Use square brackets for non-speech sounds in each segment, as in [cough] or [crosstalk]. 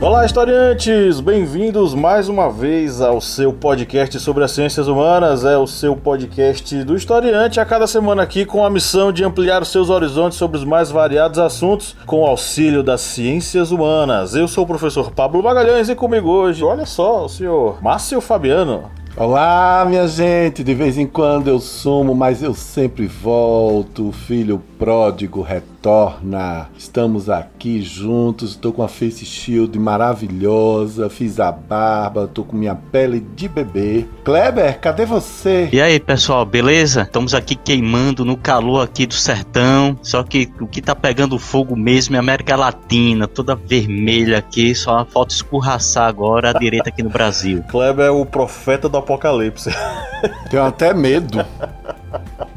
Olá, historiantes! Bem-vindos mais uma vez ao seu podcast sobre as ciências humanas. É o seu podcast do historiante, a cada semana aqui com a missão de ampliar os seus horizontes sobre os mais variados assuntos com o auxílio das ciências humanas. Eu sou o professor Pablo Magalhães e comigo hoje, olha só, o senhor Márcio Fabiano. Olá, minha gente! De vez em quando eu sumo, mas eu sempre volto. Filho pródigo retorna. Estamos aqui juntos. Estou com a face shield maravilhosa. Fiz a barba. Estou com minha pele de bebê. Kleber, cadê você? E aí, pessoal, beleza? Estamos aqui queimando no calor aqui do sertão. Só que o que tá pegando fogo mesmo é a América Latina, toda vermelha aqui. Só falta escorraçar agora a direita aqui no Brasil. [laughs] Kleber é o profeta do apocalipse. [laughs] Tenho até medo.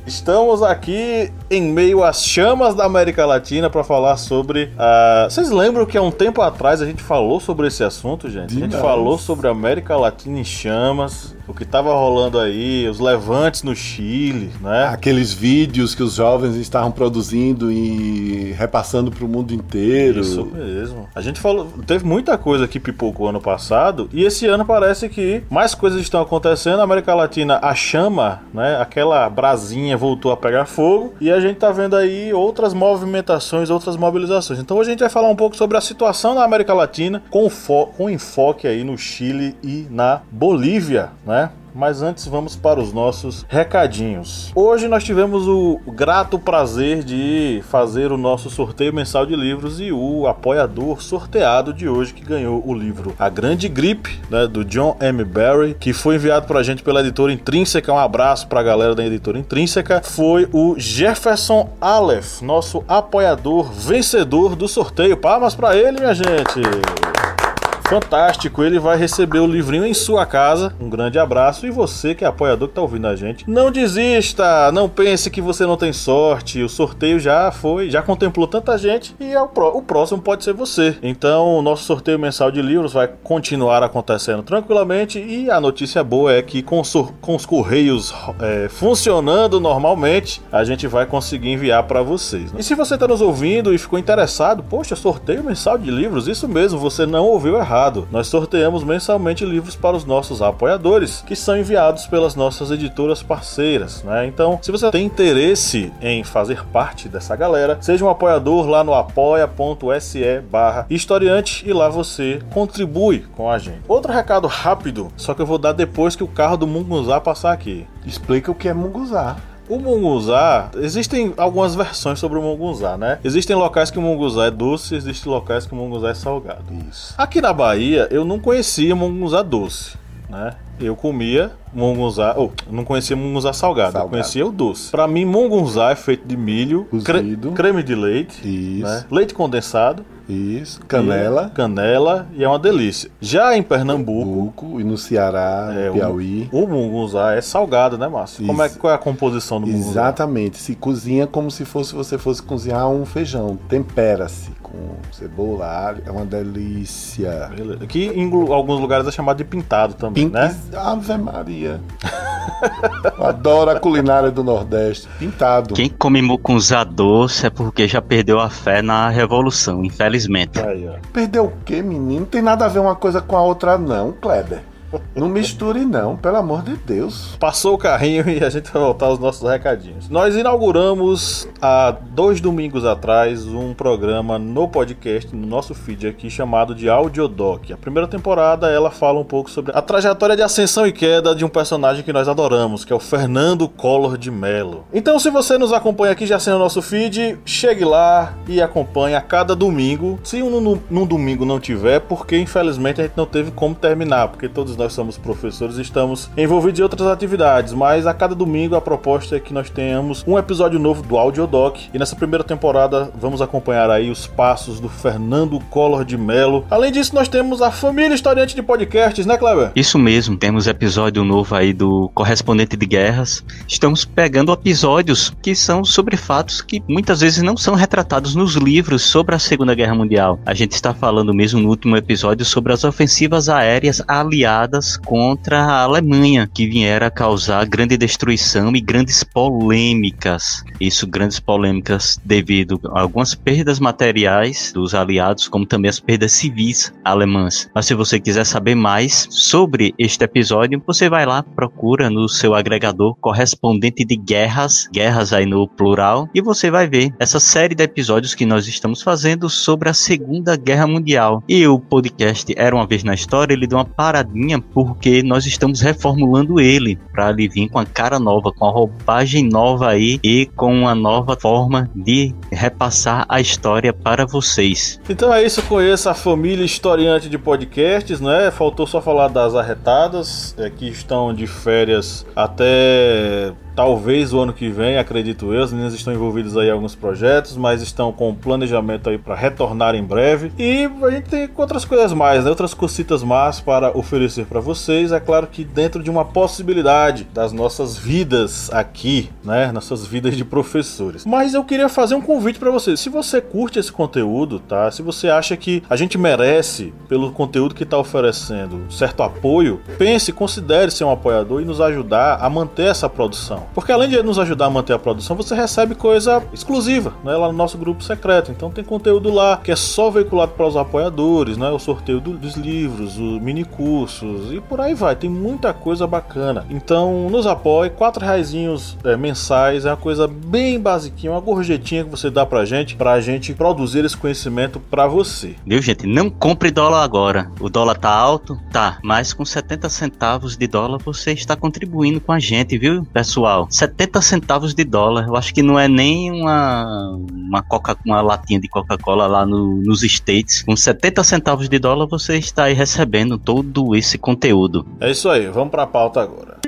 Estamos aqui em meio às chamas da América Latina para falar sobre. Uh... Vocês lembram que há um tempo atrás a gente falou sobre esse assunto, gente? A gente falou sobre a América Latina em chamas, o que estava rolando aí, os levantes no Chile, né? Aqueles vídeos que os jovens estavam produzindo e repassando para o mundo inteiro. Isso mesmo. A gente falou, teve muita coisa que pipocou ano passado e esse ano parece que mais coisas estão acontecendo. A América Latina, a chama, né? Aquela brasinha voltou a pegar fogo e a gente tá vendo aí outras movimentações, outras mobilizações. Então hoje a gente vai falar um pouco sobre a situação na América Latina com, com enfoque aí no Chile e na Bolívia, né? Mas antes vamos para os nossos recadinhos. Hoje nós tivemos o grato prazer de fazer o nosso sorteio mensal de livros e o apoiador sorteado de hoje que ganhou o livro A Grande Gripe, né, do John M. Barry, que foi enviado para a gente pela editora Intrínseca. Um abraço para a galera da editora Intrínseca. Foi o Jefferson Aleph, nosso apoiador vencedor do sorteio. Palmas para ele, minha gente! Fantástico. Ele vai receber o livrinho em sua casa. Um grande abraço. E você que é apoiador que tá ouvindo a gente, não desista, não pense que você não tem sorte. O sorteio já foi, já contemplou tanta gente e é o, pró o próximo pode ser você. Então, o nosso sorteio mensal de livros vai continuar acontecendo tranquilamente. E a notícia boa é que com, com os correios é, funcionando normalmente, a gente vai conseguir enviar para vocês. Né? E se você está nos ouvindo e ficou interessado, poxa, sorteio mensal de livros, isso mesmo, você não ouviu errado Nós sorteamos mensalmente livros para os nossos apoiadores, que são enviados pelas nossas editoras parceiras, né? Então, se você tem interesse em fazer parte dessa galera, seja um apoiador lá no apoia.se barra historiante e lá você contribui com a gente. Outro recado rápido, só que eu vou dar depois que o carro do Mungunzá passar aqui. Explica o que é Munguzá. O munguzá, existem algumas versões sobre o munguzá, né? Existem locais que o munguzá é doce, existem locais que o munguzá é salgado. Isso. Aqui na Bahia, eu não conhecia munguzá doce, né? Eu comia mungunzá, oh, não conhecia mungunzá salgado, salgado, eu conhecia o doce. Para mim, mungunzá é feito de milho, cre creme de leite, né? leite condensado isso, canela. E canela e é uma delícia. Já em Pernambuco. e no Ceará, é, Piauí. O, o mungunzá é salgado, né, Márcio? Como é, qual é a composição do mungunzá? Exatamente. Se cozinha como se fosse você fosse cozinhar um feijão. Tempera-se com cebola, alho. É uma delícia. Beleza. Aqui em alguns lugares é chamado de pintado também, Pint... né? Ave Maria. Adoro a culinária do Nordeste. Pintado. Quem come mucunzá doce é porque já perdeu a fé na revolução, infelizmente. Aí, Perdeu o quê, menino? Não tem nada a ver uma coisa com a outra, não, Kleber. Não misture não, pelo amor de Deus. Passou o carrinho e a gente vai voltar aos nossos recadinhos. Nós inauguramos há dois domingos atrás um programa no podcast, no nosso feed aqui, chamado de Audiodoc. A primeira temporada ela fala um pouco sobre a trajetória de ascensão e queda de um personagem que nós adoramos, que é o Fernando Collor de Mello. Então, se você nos acompanha aqui já assina o nosso feed, chegue lá e acompanhe a cada domingo. Se um num, num domingo não tiver, porque infelizmente a gente não teve como terminar, porque todos nós somos professores, estamos envolvidos em outras atividades, mas a cada domingo a proposta é que nós tenhamos um episódio novo do Audiodoc e nessa primeira temporada vamos acompanhar aí os passos do Fernando Collor de Mello. Além disso, nós temos a família historiante de podcasts, né, Kleber? Isso mesmo, temos episódio novo aí do Correspondente de Guerras. Estamos pegando episódios que são sobre fatos que muitas vezes não são retratados nos livros sobre a Segunda Guerra Mundial. A gente está falando mesmo no último episódio sobre as ofensivas aéreas aliadas contra a Alemanha, que vieram a causar grande destruição e grandes polêmicas. Isso, grandes polêmicas devido a algumas perdas materiais dos aliados, como também as perdas civis alemãs. Mas se você quiser saber mais sobre este episódio, você vai lá, procura no seu agregador correspondente de guerras, guerras aí no plural, e você vai ver essa série de episódios que nós estamos fazendo sobre a Segunda Guerra Mundial. E o podcast Era uma vez na história, ele deu uma paradinha porque nós estamos reformulando ele para ele vir com a cara nova, com a roupagem nova aí e com uma nova forma de repassar a história para vocês. Então é isso, conheça a família historiante de podcasts, né? Faltou só falar das arretadas, é, que estão de férias até talvez o ano que vem, acredito eu. As meninas estão envolvidas aí em alguns projetos, mas estão com planejamento aí para retornar em breve. E a gente tem outras coisas mais, né? outras cositas mais para oferecer para vocês. É claro que dentro de uma possibilidade das nossas vidas aqui, né? Nossas vidas de professores. Mas eu queria fazer um convite para vocês. Se você curte esse conteúdo, tá? Se você acha que a gente merece, pelo conteúdo que está oferecendo, certo apoio, pense, considere ser um apoiador e nos ajudar a manter essa produção. Porque além de nos ajudar a manter a produção, você recebe coisa exclusiva, né, lá no nosso grupo secreto. Então tem conteúdo lá que é só veiculado para os apoiadores, né, o sorteio do, dos livros, os mini e por aí vai. Tem muita coisa bacana. Então nos apoie, quatro reais é, mensais é uma coisa bem basiquinha, uma gorjetinha que você dá pra gente, pra gente produzir esse conhecimento para você. Viu, gente? Não compre dólar agora. O dólar tá alto? Tá, mas com 70 centavos de dólar você está contribuindo com a gente, viu, pessoal? pessoal, 70 centavos de dólar. Eu acho que não é nem uma, uma, Coca, uma latinha de Coca-Cola lá no, nos States. Com 70 centavos de dólar você está aí recebendo todo esse conteúdo. É isso aí, vamos para a pauta agora.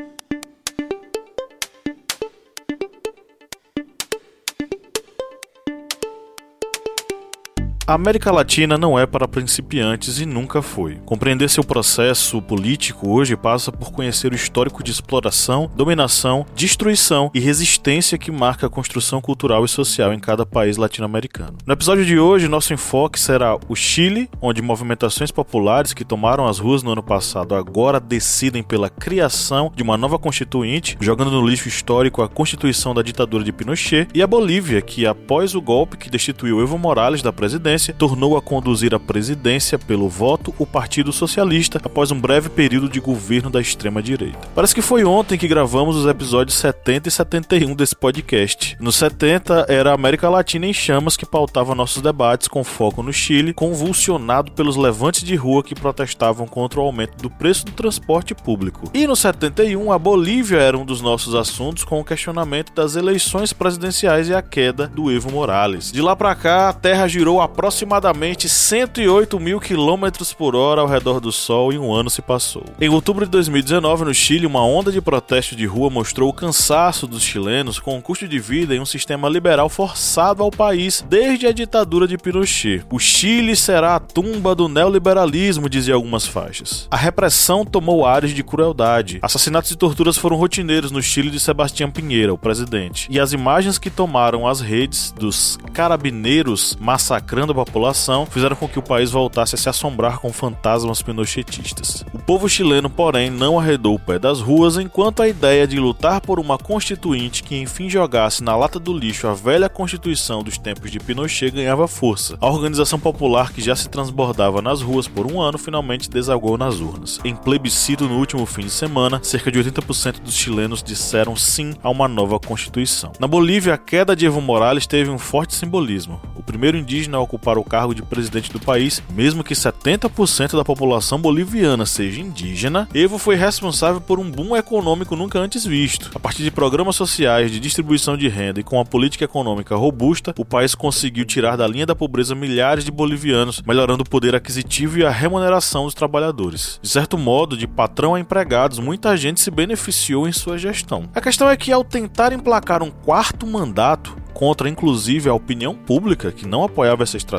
A América Latina não é para principiantes e nunca foi. Compreender seu processo político hoje passa por conhecer o histórico de exploração, dominação, destruição e resistência que marca a construção cultural e social em cada país latino-americano. No episódio de hoje, nosso enfoque será o Chile, onde movimentações populares que tomaram as ruas no ano passado agora decidem pela criação de uma nova constituinte, jogando no lixo histórico a constituição da ditadura de Pinochet, e a Bolívia, que após o golpe que destituiu Evo Morales da presidência, tornou a conduzir a presidência pelo voto o Partido Socialista após um breve período de governo da extrema-direita. Parece que foi ontem que gravamos os episódios 70 e 71 desse podcast. No 70 era a América Latina em chamas que pautava nossos debates com foco no Chile, convulsionado pelos levantes de rua que protestavam contra o aumento do preço do transporte público. E no 71 a Bolívia era um dos nossos assuntos com o questionamento das eleições presidenciais e a queda do Evo Morales. De lá para cá a terra girou a aproximadamente 108 mil quilômetros por hora ao redor do Sol e um ano se passou. Em outubro de 2019, no Chile, uma onda de protesto de rua mostrou o cansaço dos chilenos com o custo de vida e um sistema liberal forçado ao país desde a ditadura de Pinochet. O Chile será a tumba do neoliberalismo, dizia algumas faixas. A repressão tomou áreas de crueldade. Assassinatos e torturas foram rotineiros no Chile de Sebastião Pinheira, o presidente. E as imagens que tomaram as redes dos carabineiros massacrando da população fizeram com que o país voltasse a se assombrar com fantasmas pinochetistas. O povo chileno, porém, não arredou o pé das ruas enquanto a ideia de lutar por uma constituinte que enfim jogasse na lata do lixo a velha constituição dos tempos de Pinochet ganhava força. A organização popular que já se transbordava nas ruas por um ano finalmente desagou nas urnas. Em plebiscito no último fim de semana, cerca de 80% dos chilenos disseram sim a uma nova constituição. Na Bolívia, a queda de Evo Morales teve um forte simbolismo. O primeiro indígena a ocupar para o cargo de presidente do país, mesmo que 70% da população boliviana seja indígena, Evo foi responsável por um boom econômico nunca antes visto. A partir de programas sociais de distribuição de renda e com uma política econômica robusta, o país conseguiu tirar da linha da pobreza milhares de bolivianos, melhorando o poder aquisitivo e a remuneração dos trabalhadores. De certo modo, de patrão a empregados, muita gente se beneficiou em sua gestão. A questão é que ao tentar emplacar um quarto mandato, contra inclusive a opinião pública que não apoiava essa estratégia,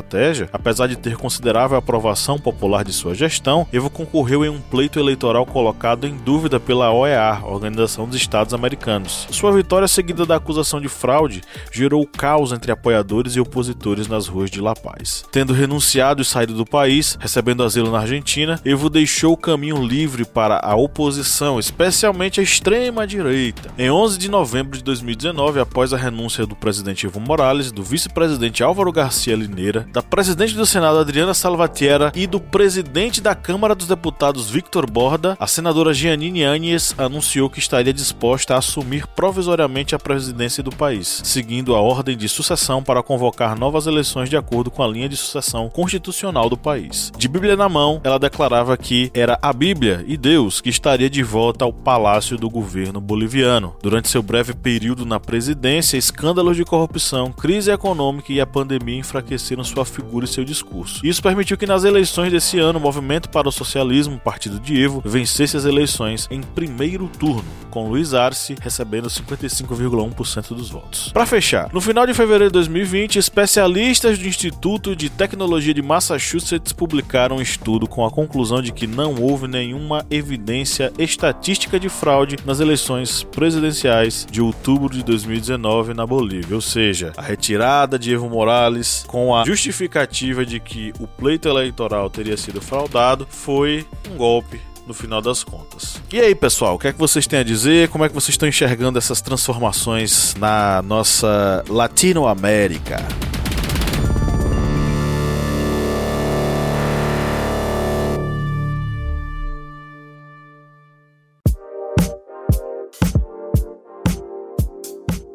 apesar de ter considerável aprovação popular de sua gestão, Evo concorreu em um pleito eleitoral colocado em dúvida pela OEA, Organização dos Estados Americanos. Sua vitória seguida da acusação de fraude gerou caos entre apoiadores e opositores nas ruas de La Paz. Tendo renunciado e saído do país, recebendo asilo na Argentina, Evo deixou o caminho livre para a oposição, especialmente a extrema-direita. Em 11 de novembro de 2019, após a renúncia do presidente Evo Morales, do vice-presidente Álvaro Garcia Lineira, da presidente do Senado Adriana Salvatierra e do presidente da Câmara dos Deputados Victor Borda, a senadora Giannini Agnes anunciou que estaria disposta a assumir provisoriamente a presidência do país, seguindo a ordem de sucessão para convocar novas eleições de acordo com a linha de sucessão constitucional do país. De Bíblia na mão, ela declarava que era a Bíblia e Deus que estaria de volta ao palácio do governo boliviano. Durante seu breve período na presidência, escândalos de corrupção, crise econômica e a pandemia enfraqueceram sua figura e seu discurso. Isso permitiu que nas eleições desse ano o Movimento para o Socialismo, partido de Evo, vencesse as eleições em primeiro turno, com Luiz Arce recebendo 55,1% dos votos. Para fechar, no final de fevereiro de 2020, especialistas do Instituto de Tecnologia de Massachusetts publicaram um estudo com a conclusão de que não houve nenhuma evidência estatística de fraude nas eleições presidenciais de outubro de 2019 na Bolívia, ou seja, a retirada de Evo Morales com a justificativa de que o pleito eleitoral teria sido fraudado foi um golpe no final das contas. E aí, pessoal, o que é que vocês têm a dizer? Como é que vocês estão enxergando essas transformações na nossa Latinoamérica?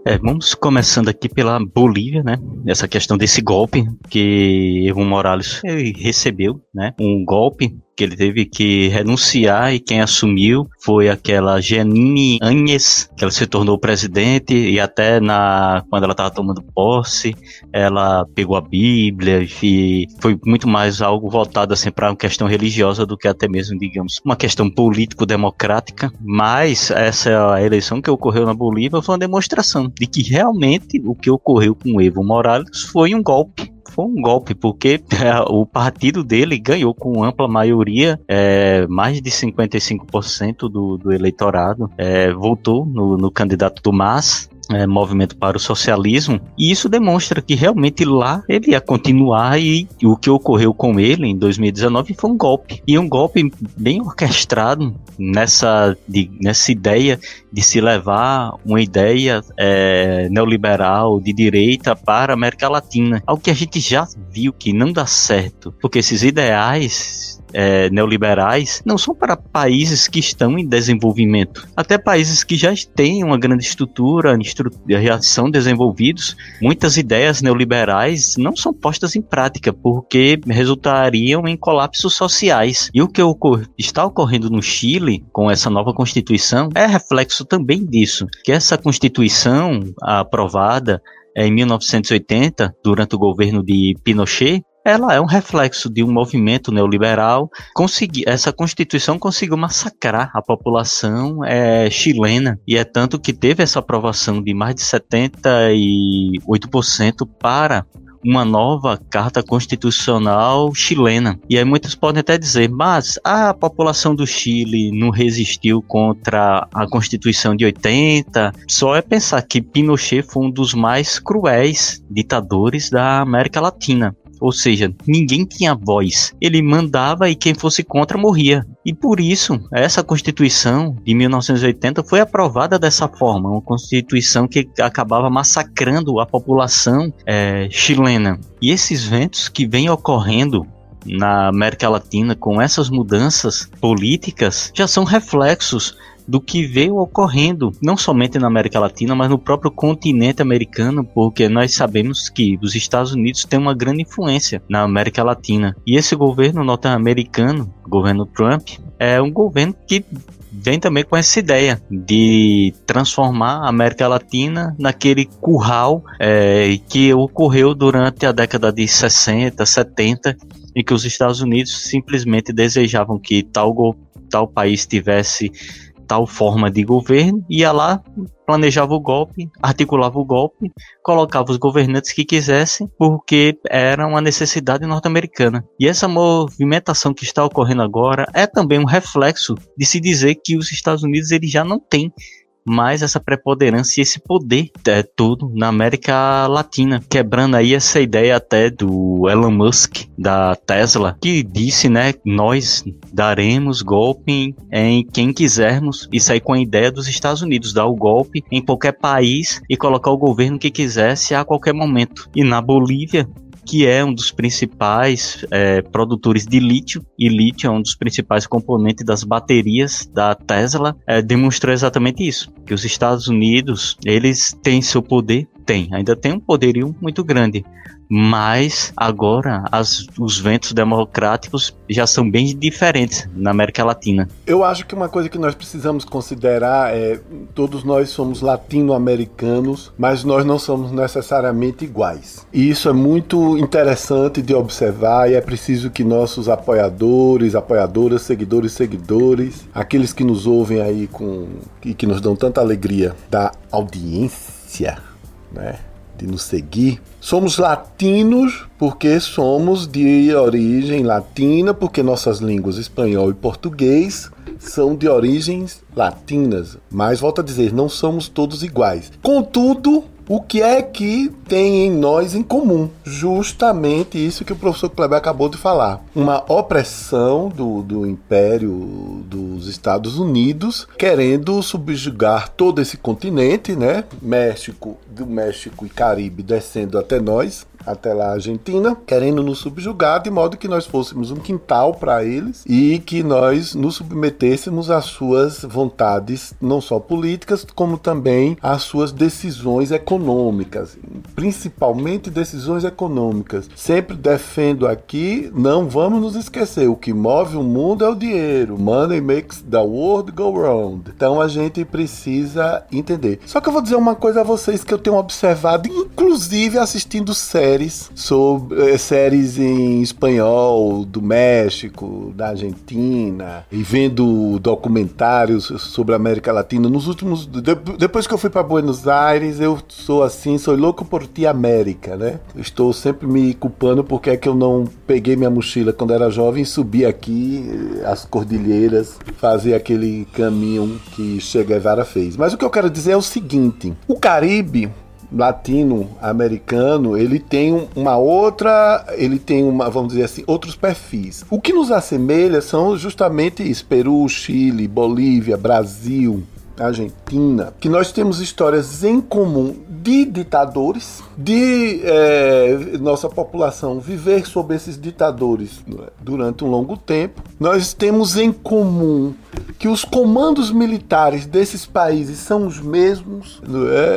É, vamos começando aqui pela Bolívia, né? Essa questão desse golpe que Evo Morales recebeu, né? Um golpe que ele teve que renunciar e quem assumiu foi aquela Janine Agnes, que ela se tornou presidente e até na quando ela estava tomando posse, ela pegou a Bíblia e foi muito mais algo voltado assim para uma questão religiosa do que até mesmo, digamos, uma questão político-democrática, mas essa eleição que ocorreu na Bolívia foi uma demonstração de que realmente o que ocorreu com Evo Morales foi um golpe foi um golpe, porque [laughs] é, o partido dele ganhou com ampla maioria, é, mais de 55% do, do eleitorado, é, votou no, no candidato do MAS, é, movimento para o socialismo, e isso demonstra que realmente lá ele ia continuar e, o que ocorreu com ele em 2019 foi um golpe, e um golpe bem orquestrado nessa, de, nessa ideia de se levar uma ideia é, neoliberal de direita para a América Latina, algo que a gente já viu que não dá certo, porque esses ideais é, neoliberais não são para países que estão em desenvolvimento. Até países que já têm uma grande estrutura, já são desenvolvidos, muitas ideias neoliberais não são postas em prática porque resultariam em colapsos sociais. E o que ocor está ocorrendo no Chile com essa nova constituição é reflexo também disso, que essa constituição aprovada em 1980, durante o governo de Pinochet, ela é um reflexo de um movimento neoliberal. Consegui, essa Constituição conseguiu massacrar a população é, chilena e é tanto que teve essa aprovação de mais de 78% para uma nova carta constitucional chilena. E aí muitos podem até dizer, mas a população do Chile não resistiu contra a Constituição de 80. Só é pensar que Pinochet foi um dos mais cruéis ditadores da América Latina. Ou seja, ninguém tinha voz. Ele mandava e quem fosse contra morria. E por isso, essa Constituição de 1980 foi aprovada dessa forma, uma Constituição que acabava massacrando a população é, chilena. E esses ventos que vêm ocorrendo na América Latina com essas mudanças políticas já são reflexos do que veio ocorrendo, não somente na América Latina, mas no próprio continente americano, porque nós sabemos que os Estados Unidos têm uma grande influência na América Latina. E esse governo norte-americano, governo Trump, é um governo que vem também com essa ideia de transformar a América Latina naquele curral é, que ocorreu durante a década de 60, 70, em que os Estados Unidos simplesmente desejavam que tal, tal país tivesse tal forma de governo, ia lá, planejava o golpe, articulava o golpe, colocava os governantes que quisessem, porque era uma necessidade norte-americana. E essa movimentação que está ocorrendo agora é também um reflexo de se dizer que os Estados Unidos ele já não tem mais essa preponderância e esse poder é, todo na América Latina, quebrando aí essa ideia até do Elon Musk da Tesla, que disse, né, nós daremos golpe em quem quisermos e sair com a ideia dos Estados Unidos, dar o golpe em qualquer país e colocar o governo que quisesse a qualquer momento. E na Bolívia, que é um dos principais é, produtores de lítio, e lítio é um dos principais componentes das baterias da Tesla, é, demonstrou exatamente isso, que os Estados Unidos, eles têm seu poder, tem, ainda tem um poderio muito grande, mas agora as, os ventos democráticos já são bem diferentes na América Latina. Eu acho que uma coisa que nós precisamos considerar é todos nós somos latino-americanos, mas nós não somos necessariamente iguais. E isso é muito interessante de observar e é preciso que nossos apoiadores, apoiadoras, seguidores, seguidores, aqueles que nos ouvem aí com e que nos dão tanta alegria da audiência, né? de nos seguir. Somos latinos porque somos de origem latina, porque nossas línguas espanhol e português são de origens latinas. Mas volto a dizer, não somos todos iguais. Contudo, o que é que tem em nós em comum? Justamente isso que o professor Kleber acabou de falar. Uma opressão do, do Império dos Estados Unidos, querendo subjugar todo esse continente, né? México, do México e Caribe descendo até nós, até lá a Argentina, querendo nos subjugar de modo que nós fôssemos um quintal para eles e que nós nos submetêssemos às suas vontades, não só políticas, como também às suas decisões econômicas, principalmente decisões econômicas. Sempre defendo aqui, não vamos nos esquecer, o que move o mundo é o dinheiro. Money makes the world go round. Então a gente precisa entender. Só que eu vou dizer uma coisa a vocês que eu tenho observado, inclusive assistindo séries sobre eh, séries em espanhol do México, da Argentina e vendo documentários sobre a América Latina nos últimos de, depois que eu fui para Buenos Aires, eu sou assim, sou louco por ti América, né? estou sempre me culpando porque é que eu não peguei minha mochila quando era jovem e subi aqui eh, as cordilheiras, fazer aquele caminho que Che Guevara fez. Mas o que eu quero dizer é o seguinte: o Caribe latino-americano, ele tem uma outra, ele tem uma, vamos dizer assim, outros perfis. O que nos assemelha são justamente isso, Peru, Chile, Bolívia, Brasil, Argentina, que nós temos histórias em comum de ditadores, de é, nossa população viver sob esses ditadores é, durante um longo tempo. Nós temos em comum que os comandos militares desses países são os mesmos.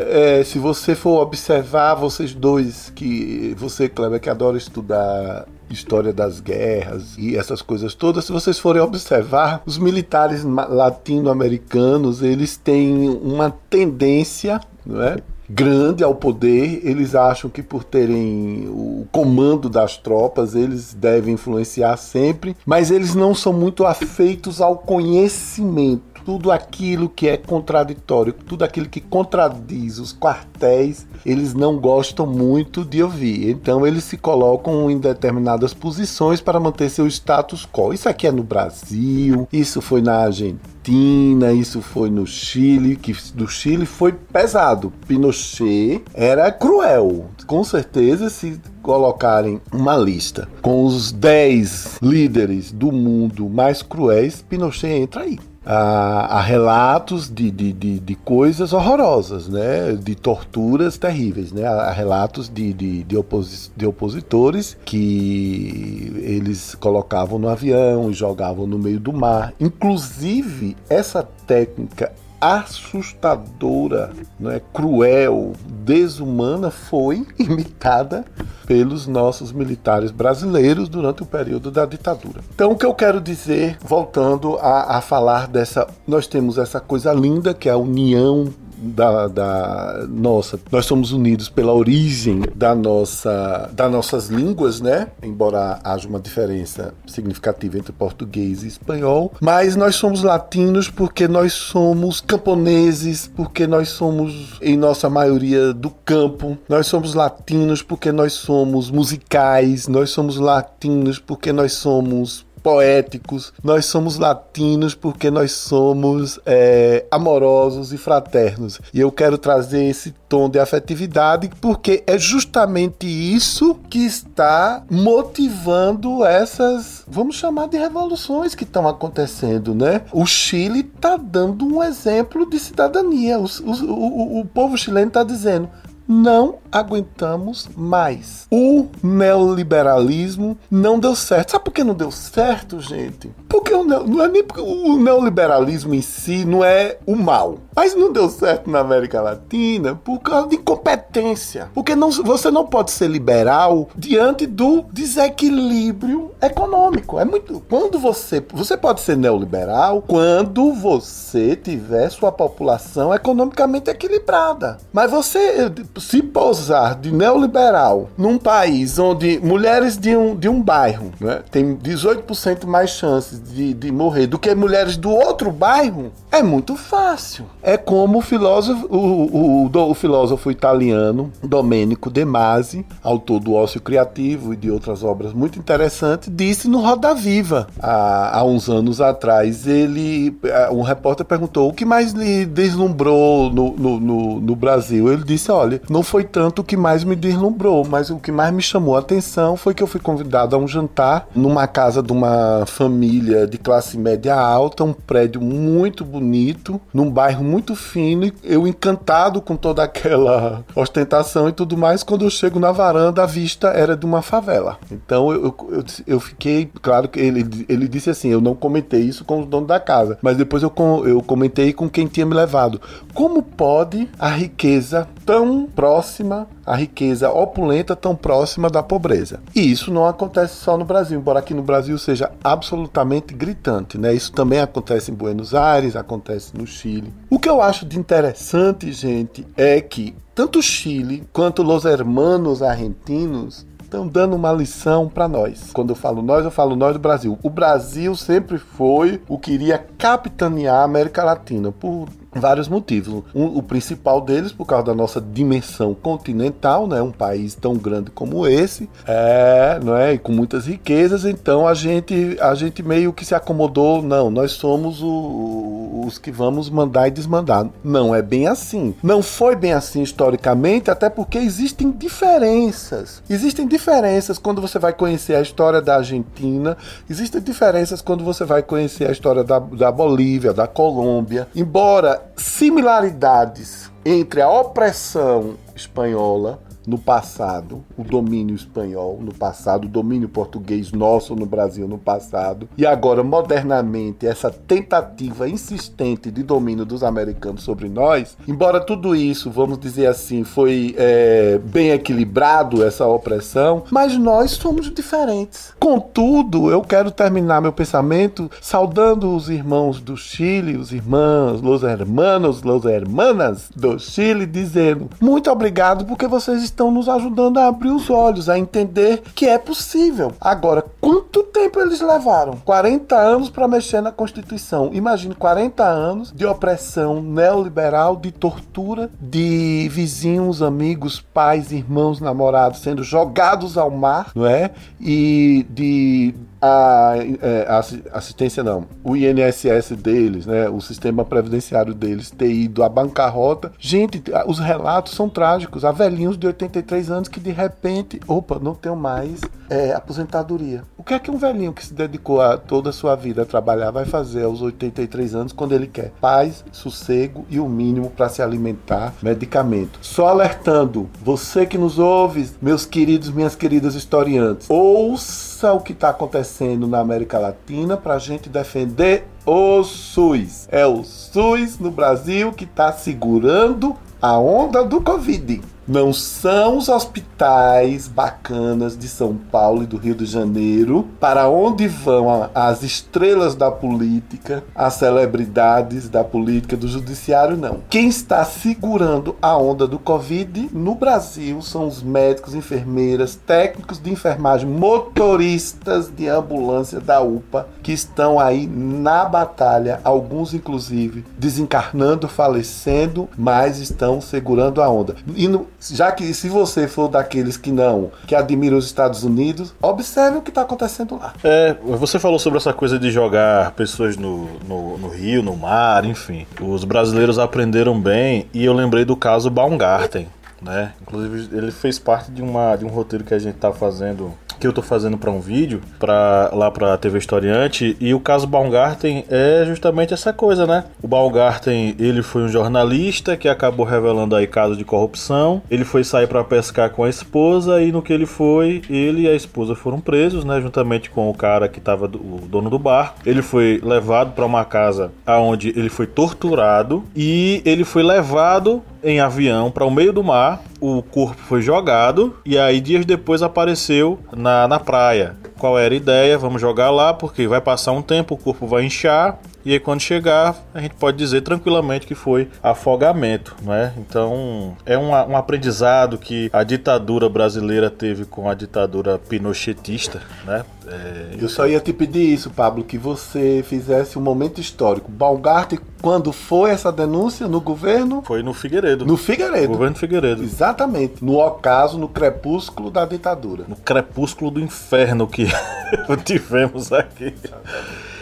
É, se você for observar, vocês dois, que você, Kleber, que adora estudar história das guerras e essas coisas todas, se vocês forem observar, os militares latino-americanos, eles têm uma tendência, não é? grande ao poder, eles acham que por terem o comando das tropas, eles devem influenciar sempre, mas eles não são muito afeitos ao conhecimento tudo aquilo que é contraditório, tudo aquilo que contradiz os quartéis, eles não gostam muito de ouvir. Então eles se colocam em determinadas posições para manter seu status quo. Isso aqui é no Brasil, isso foi na Argentina, isso foi no Chile, que do Chile foi pesado. Pinochet era cruel. Com certeza, se colocarem uma lista com os 10 líderes do mundo mais cruéis, Pinochet entra aí a, a relatos de, de, de, de, coisas horrorosas, né? de torturas terríveis, né? a, a relatos de, de, de, oposi de opositores que eles colocavam no avião e jogavam no meio do mar. Inclusive, essa técnica assustadora, né, cruel, desumana foi [laughs] imitada pelos nossos militares brasileiros durante o período da ditadura. Então, o que eu quero dizer, voltando a, a falar dessa, nós temos essa coisa linda que é a união da, da nossa, nós somos unidos pela origem da nossa, das nossas línguas, né? Embora haja uma diferença significativa entre português e espanhol, mas nós somos latinos porque nós somos camponeses, porque nós somos, em nossa maioria, do campo, nós somos latinos porque nós somos musicais, nós somos latinos porque nós somos poéticos, nós somos latinos porque nós somos é, amorosos e fraternos. E eu quero trazer esse tom de afetividade porque é justamente isso que está motivando essas, vamos chamar de revoluções que estão acontecendo, né? O Chile está dando um exemplo de cidadania. O, o, o, o povo chileno está dizendo: não aguentamos mais. O neoliberalismo não deu certo. Sabe por que não deu certo, gente? Porque o, não é nem porque o neoliberalismo em si não é o mal. Mas não deu certo na América Latina por causa de incompetência. Porque não, você não pode ser liberal diante do desequilíbrio econômico. É muito. Quando você. Você pode ser neoliberal quando você tiver sua população economicamente equilibrada. Mas você se pousar de neoliberal num país onde mulheres de um, de um bairro né, têm 18% mais chances de, de morrer do que mulheres do outro bairro, é muito fácil. É como o filósofo, o, o, o filósofo italiano Domenico De Masi, autor do Ócio Criativo e de outras obras muito interessantes, disse no Roda Viva, há, há uns anos atrás. Ele, um repórter perguntou o que mais lhe deslumbrou no, no, no, no Brasil. Ele disse: olha, não foi tanto o que mais me deslumbrou, mas o que mais me chamou a atenção foi que eu fui convidado a um jantar numa casa de uma família de classe média alta, um prédio muito bonito, num bairro muito fino, e eu encantado com toda aquela ostentação e tudo mais, quando eu chego na varanda, a vista era de uma favela. Então eu, eu, eu fiquei, claro que ele, ele disse assim, eu não comentei isso com o dono da casa, mas depois eu, eu comentei com quem tinha me levado. Como pode a riqueza tão próxima, a riqueza opulenta tão próxima da pobreza. E isso não acontece só no Brasil, embora aqui no Brasil seja absolutamente gritante, né? Isso também acontece em Buenos Aires, acontece no Chile. O que eu acho de interessante, gente, é que tanto o Chile quanto os hermanos argentinos estão dando uma lição para nós. Quando eu falo nós, eu falo nós do Brasil. O Brasil sempre foi o que iria capitanear a América Latina por vários motivos. Um, o principal deles, por causa da nossa dimensão continental, né? Um país tão grande como esse, é, não é? E com muitas riquezas, então a gente, a gente meio que se acomodou. Não, nós somos o, os que vamos mandar e desmandar. Não é bem assim. Não foi bem assim historicamente, até porque existem diferenças. Existem diferenças quando você vai conhecer a história da Argentina, existem diferenças quando você vai conhecer a história da, da Bolívia, da Colômbia. Embora similaridades entre a opressão espanhola no passado, o domínio espanhol no passado, o domínio português nosso no Brasil no passado, e agora modernamente essa tentativa insistente de domínio dos americanos sobre nós, embora tudo isso, vamos dizer assim, foi é, bem equilibrado essa opressão, mas nós somos diferentes. Contudo, eu quero terminar meu pensamento saudando os irmãos do Chile, os irmãos, os hermanos, os hermanas do Chile, dizendo muito obrigado porque vocês estão nos ajudando a abrir os olhos, a entender que é possível. Agora, quanto tempo eles levaram? 40 anos para mexer na Constituição. Imagine 40 anos de opressão neoliberal, de tortura, de vizinhos, amigos, pais, irmãos, namorados sendo jogados ao mar, não é? E de a, é, a, assistência não, o INSS deles, né, o sistema previdenciário deles ter ido à bancarrota. Gente, os relatos são trágicos. Há velhinhos de 83 anos que de repente, opa, não tenho mais é, aposentadoria. O que é que um velhinho que se dedicou a toda a sua vida a trabalhar vai fazer aos 83 anos quando ele quer? Paz, sossego e o mínimo para se alimentar, medicamento. Só alertando, você que nos ouve, meus queridos, minhas queridas historiantes, ouça o que está acontecendo na América Latina para a gente defender o SUS. É o SUS no Brasil que está segurando a onda do Covid. Não são os hospitais bacanas de São Paulo e do Rio de Janeiro para onde vão as estrelas da política, as celebridades da política, do judiciário, não. Quem está segurando a onda do Covid no Brasil são os médicos, enfermeiras, técnicos de enfermagem, motoristas de ambulância da UPA que estão aí na batalha, alguns inclusive desencarnando, falecendo, mas estão segurando a onda. E no, já que se você for daqueles que não, que admiram os Estados Unidos, observe o que está acontecendo lá. É, você falou sobre essa coisa de jogar pessoas no, no, no rio, no mar, enfim. Os brasileiros aprenderam bem e eu lembrei do caso Baumgarten. Né? Inclusive, ele fez parte de, uma, de um roteiro que a gente está fazendo que eu tô fazendo para um vídeo, para lá para TV Historiante, e o caso Baumgarten é justamente essa coisa, né? O Baumgarten, ele foi um jornalista que acabou revelando aí casos de corrupção. Ele foi sair para pescar com a esposa e no que ele foi, ele e a esposa foram presos, né, juntamente com o cara que tava do, o dono do bar. Ele foi levado para uma casa aonde ele foi torturado e ele foi levado em avião para o meio do mar. O corpo foi jogado e aí dias depois apareceu na, na praia. Qual era a ideia? Vamos jogar lá porque vai passar um tempo, o corpo vai inchar e aí quando chegar a gente pode dizer tranquilamente que foi afogamento, né? Então é um, um aprendizado que a ditadura brasileira teve com a ditadura pinochetista, né? É... Eu só ia te pedir isso, Pablo, que você fizesse um momento histórico. Baumgarten, quando foi essa denúncia no governo? Foi no Figueiredo. No Figueiredo. No governo Figueiredo. Exatamente. No ocaso, no crepúsculo da ditadura. No crepúsculo do inferno que [laughs] tivemos aqui.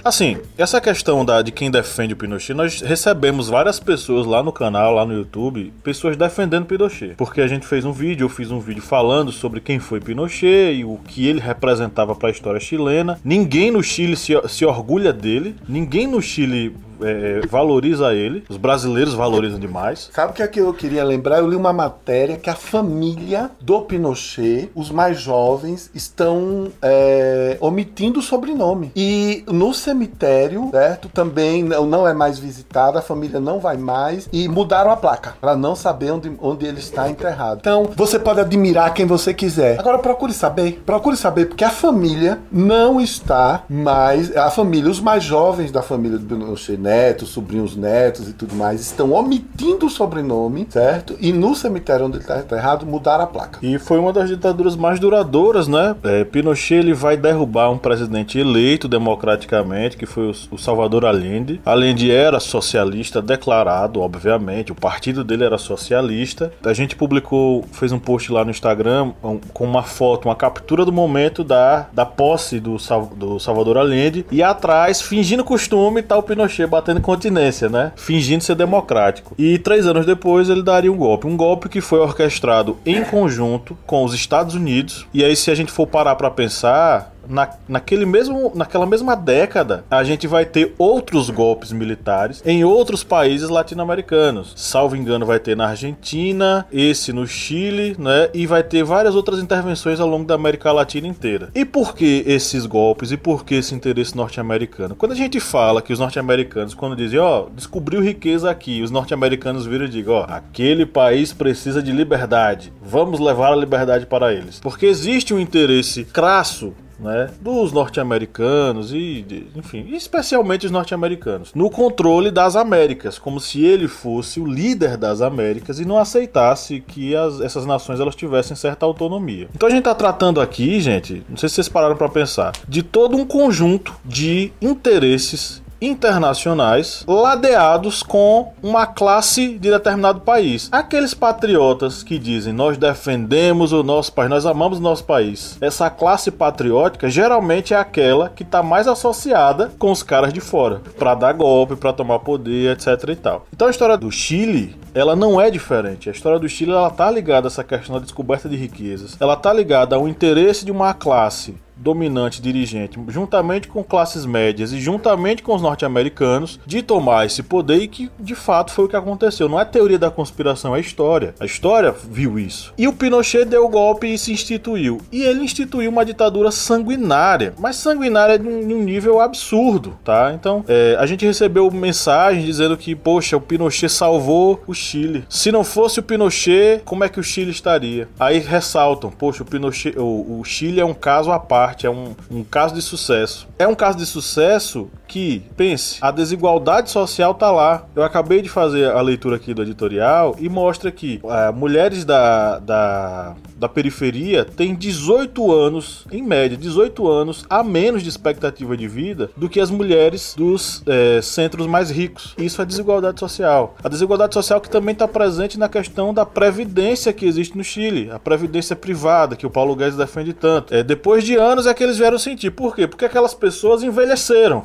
Assim, essa questão da, de quem defende o Pinochet, nós recebemos várias pessoas lá no canal, lá no YouTube, pessoas defendendo Pinochet. Porque a gente fez um vídeo, eu fiz um vídeo falando sobre quem foi Pinochet e o que ele representava para a história chilena. Ninguém no Chile se, se orgulha dele, ninguém no Chile é, valoriza ele, os brasileiros valorizam demais. Sabe o que é que eu queria lembrar? Eu li uma matéria que a família do Pinochet, os mais jovens, estão é, omitindo o sobrenome. E no cemitério, certo? Também não, é mais visitada, a família não vai mais e mudaram a placa para não saber onde, onde ele está enterrado. Então, você pode admirar quem você quiser. Agora procure saber, procure saber porque a família não está mais, a família, os mais jovens da família do Pinochet, né? Netos, sobrinhos netos e tudo mais estão omitindo o sobrenome, certo? E no cemitério onde ele está enterrado, mudaram a placa. E foi uma das ditaduras mais duradouras, né? É, Pinochet ele vai derrubar um presidente eleito democraticamente, que foi o, Salvador Allende. Allende era socialista declarado, obviamente, o partido dele era socialista. A gente publicou, fez um post lá no Instagram um, com uma foto, uma captura do momento da, da posse do, do Salvador Allende e atrás, fingindo costume, tá o Pinochet batendo continência, né? Fingindo ser democrático. E três anos depois ele daria um golpe. Um golpe que foi orquestrado em conjunto com os Estados Unidos. E aí, se a gente for parar para pensar, na, naquele mesmo, naquela mesma década, a gente vai ter outros golpes militares em outros países latino-americanos. Salvo engano, vai ter na Argentina, esse no Chile, né? E vai ter várias outras intervenções ao longo da América Latina inteira. E por que esses golpes e por que esse interesse norte-americano? Quando a gente fala que os norte-americanos, quando dizem, ó, oh, descobriu riqueza aqui, os norte-americanos viram e digam, ó, oh, aquele país precisa de liberdade, vamos levar a liberdade para eles. Porque existe um interesse crasso né, dos norte-americanos e, de, enfim, especialmente os norte-americanos, no controle das Américas, como se ele fosse o líder das Américas e não aceitasse que as, essas nações elas tivessem certa autonomia. Então a gente está tratando aqui, gente, não sei se vocês pararam para pensar, de todo um conjunto de interesses internacionais ladeados com uma classe de determinado país. Aqueles patriotas que dizem nós defendemos o nosso país, nós amamos o nosso país. Essa classe patriótica geralmente é aquela que está mais associada com os caras de fora, para dar golpe, para tomar poder, etc e tal. Então a história do Chile ela não é diferente. A história do Chile ela tá ligada a essa questão da descoberta de riquezas. Ela tá ligada ao interesse de uma classe dominante dirigente, juntamente com classes médias e juntamente com os norte-americanos, de tomar esse poder e que de fato foi o que aconteceu. Não é teoria da conspiração, é história. A história viu isso. E o Pinochet deu o golpe e se instituiu. E ele instituiu uma ditadura sanguinária, mas sanguinária de um, nível absurdo, tá? Então, é, a gente recebeu mensagens dizendo que, poxa, o Pinochet salvou o Chile. Se não fosse o Pinochet, como é que o Chile estaria? Aí ressaltam, poxa, o Pinochet, o, o Chile é um caso à parte, é um, um caso de sucesso. É um caso de sucesso que, pense, a desigualdade social tá lá. Eu acabei de fazer a leitura aqui do editorial e mostra que é, mulheres da, da, da periferia têm 18 anos, em média, 18 anos a menos de expectativa de vida do que as mulheres dos é, centros mais ricos. Isso é desigualdade social. A desigualdade social que também está presente na questão da previdência que existe no Chile, a previdência privada que o Paulo Guedes defende tanto. É, depois de anos é que eles vieram sentir. Por quê? Porque aquelas pessoas envelheceram,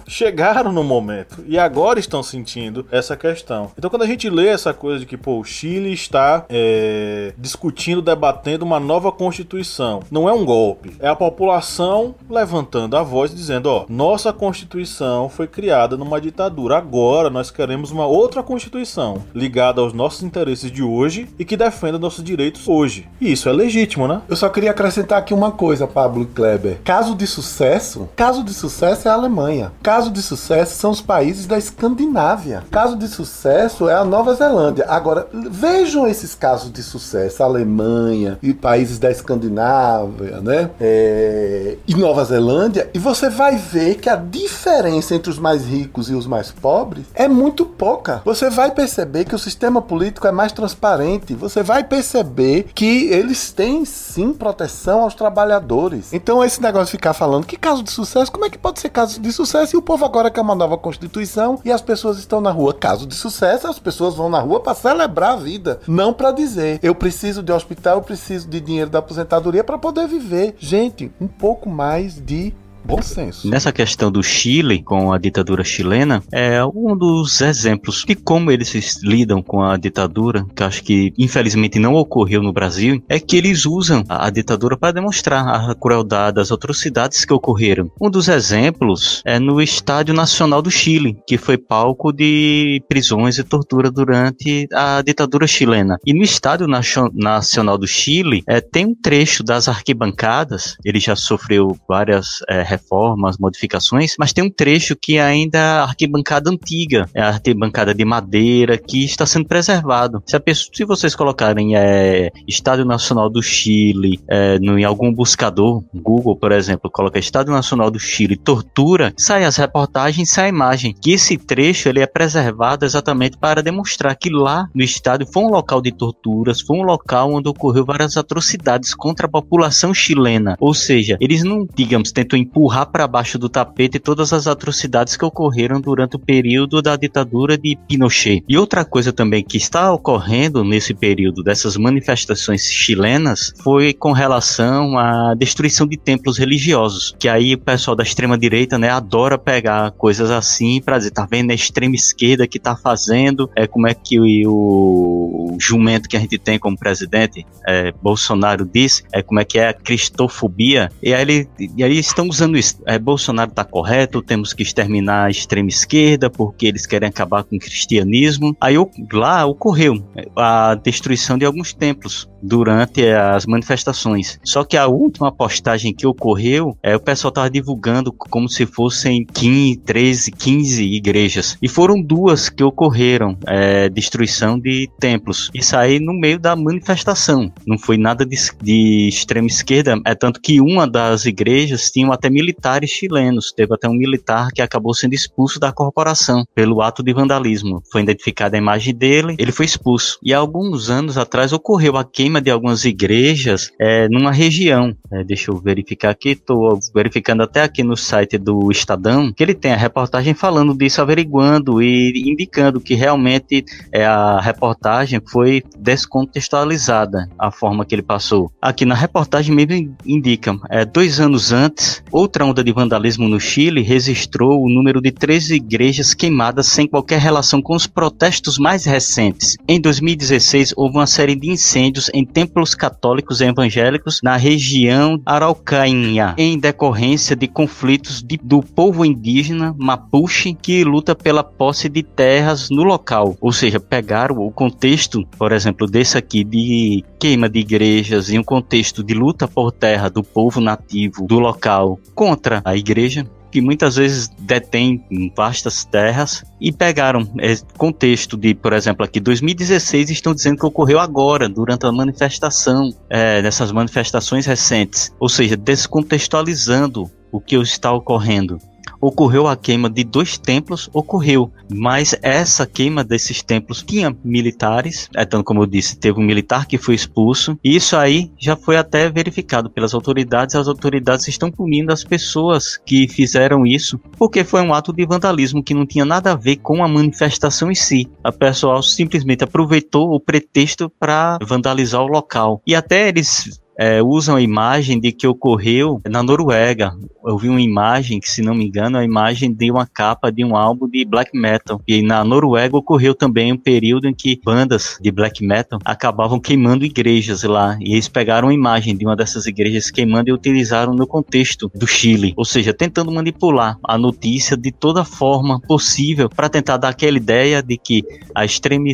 no momento e agora estão sentindo essa questão. Então, quando a gente lê essa coisa de que pô, o Chile está é, discutindo, debatendo uma nova constituição, não é um golpe, é a população levantando a voz dizendo: ó, nossa constituição foi criada numa ditadura, agora nós queremos uma outra constituição ligada aos nossos interesses de hoje e que defenda nossos direitos hoje. E isso é legítimo, né? Eu só queria acrescentar aqui uma coisa, Pablo Kleber. Caso de sucesso, caso de sucesso é a Alemanha. Caso de sucesso são os países da Escandinávia. Caso de sucesso é a Nova Zelândia. Agora, vejam esses casos de sucesso, Alemanha e países da Escandinávia, né? É... E Nova Zelândia, e você vai ver que a diferença entre os mais ricos e os mais pobres é muito pouca. Você vai perceber que o sistema político é mais transparente. Você vai perceber que eles têm sim proteção aos trabalhadores. Então esse negócio de ficar falando que caso de sucesso, como é que pode ser caso de sucesso e o povo agora quer uma nova constituição e as pessoas estão na rua? Caso de sucesso, as pessoas vão na rua para celebrar a vida, não para dizer eu preciso de hospital, eu preciso de dinheiro da aposentadoria para poder viver. Gente, um pouco mais de Bom senso. Nessa questão do Chile com a ditadura chilena, é um dos exemplos de como eles lidam com a ditadura, que acho que infelizmente não ocorreu no Brasil, é que eles usam a, ditadura para demonstrar a crueldade, as atrocidades que ocorreram. Um dos exemplos é no Estádio Nacional do Chile, que foi palco de prisões e tortura durante a ditadura chilena. E no Estádio Nacional do Chile é, tem um trecho das arquibancadas, ele já sofreu várias é, reformas, modificações, mas tem um trecho que ainda é arquibancada antiga, é a arquibancada de madeira que está sendo preservado. Se, pessoa, se vocês colocarem é, Estádio Nacional do Chile é, no, em algum buscador, Google, por exemplo, coloca Estádio Nacional do Chile, tortura, sai as reportagens, sai a imagem. Que esse trecho ele é preservado exatamente para demonstrar que lá no estádio foi um local de torturas, foi um local onde ocorreu várias atrocidades contra a população chilena. Ou seja, eles não, digamos, tentam empurrar empurrar para baixo do tapete todas as atrocidades que ocorreram durante o período da ditadura de Pinochet. E outra coisa também que está ocorrendo nesse período dessas manifestações chilenas foi com relação à destruição de templos religiosos, que aí o pessoal da extrema direita, né, adora pegar coisas assim para dizer, tá vendo a extrema esquerda que tá fazendo, é como é que o, o jumento que a gente tem como presidente, é, Bolsonaro disse, é como é que é a cristofobia, e aí, ele, e aí estão usando isso. É, Bolsonaro está correto, temos que exterminar a extrema esquerda porque eles querem acabar com o cristianismo. Aí lá ocorreu a destruição de alguns templos durante as manifestações. Só que a última postagem que ocorreu, é, o pessoal estava divulgando como se fossem 15, 13, 15 igrejas. E foram duas que ocorreram, é, destruição de templos. Isso aí no meio da manifestação. Não foi nada de, de extrema esquerda, é tanto que uma das igrejas tinha até militares chilenos. Teve até um militar que acabou sendo expulso da corporação pelo ato de vandalismo. Foi identificada a imagem dele, ele foi expulso. E alguns anos atrás ocorreu a queima de algumas igrejas é, numa região. É, deixa eu verificar aqui, estou verificando até aqui no site do Estadão, que ele tem a reportagem falando disso, averiguando e indicando que realmente é, a reportagem foi descontextualizada, a forma que ele passou. Aqui na reportagem mesmo indica, é, dois anos antes, ou outra onda de vandalismo no Chile registrou o número de 13 igrejas queimadas sem qualquer relação com os protestos mais recentes. Em 2016, houve uma série de incêndios em templos católicos e evangélicos na região Araucanha, em decorrência de conflitos de, do povo indígena Mapuche que luta pela posse de terras no local. Ou seja, pegaram o contexto, por exemplo, desse aqui de queima de igrejas em um contexto de luta por terra do povo nativo do local contra a igreja que muitas vezes detém vastas terras e pegaram esse contexto de, por exemplo, aqui 2016 estão dizendo que ocorreu agora durante a manifestação, é, nessas manifestações recentes, ou seja, descontextualizando o que está ocorrendo ocorreu a queima de dois templos, ocorreu, mas essa queima desses templos tinha militares, é tanto como eu disse, teve um militar que foi expulso, e isso aí já foi até verificado pelas autoridades, as autoridades estão punindo as pessoas que fizeram isso, porque foi um ato de vandalismo que não tinha nada a ver com a manifestação em si. A pessoal simplesmente aproveitou o pretexto para vandalizar o local. E até eles é, usam a imagem de que ocorreu na Noruega. Eu vi uma imagem que, se não me engano, é a imagem de uma capa de um álbum de black metal. E na Noruega ocorreu também um período em que bandas de black metal acabavam queimando igrejas lá. E eles pegaram uma imagem de uma dessas igrejas queimando e utilizaram no contexto do Chile. Ou seja, tentando manipular a notícia de toda forma possível para tentar dar aquela ideia de que a extrema,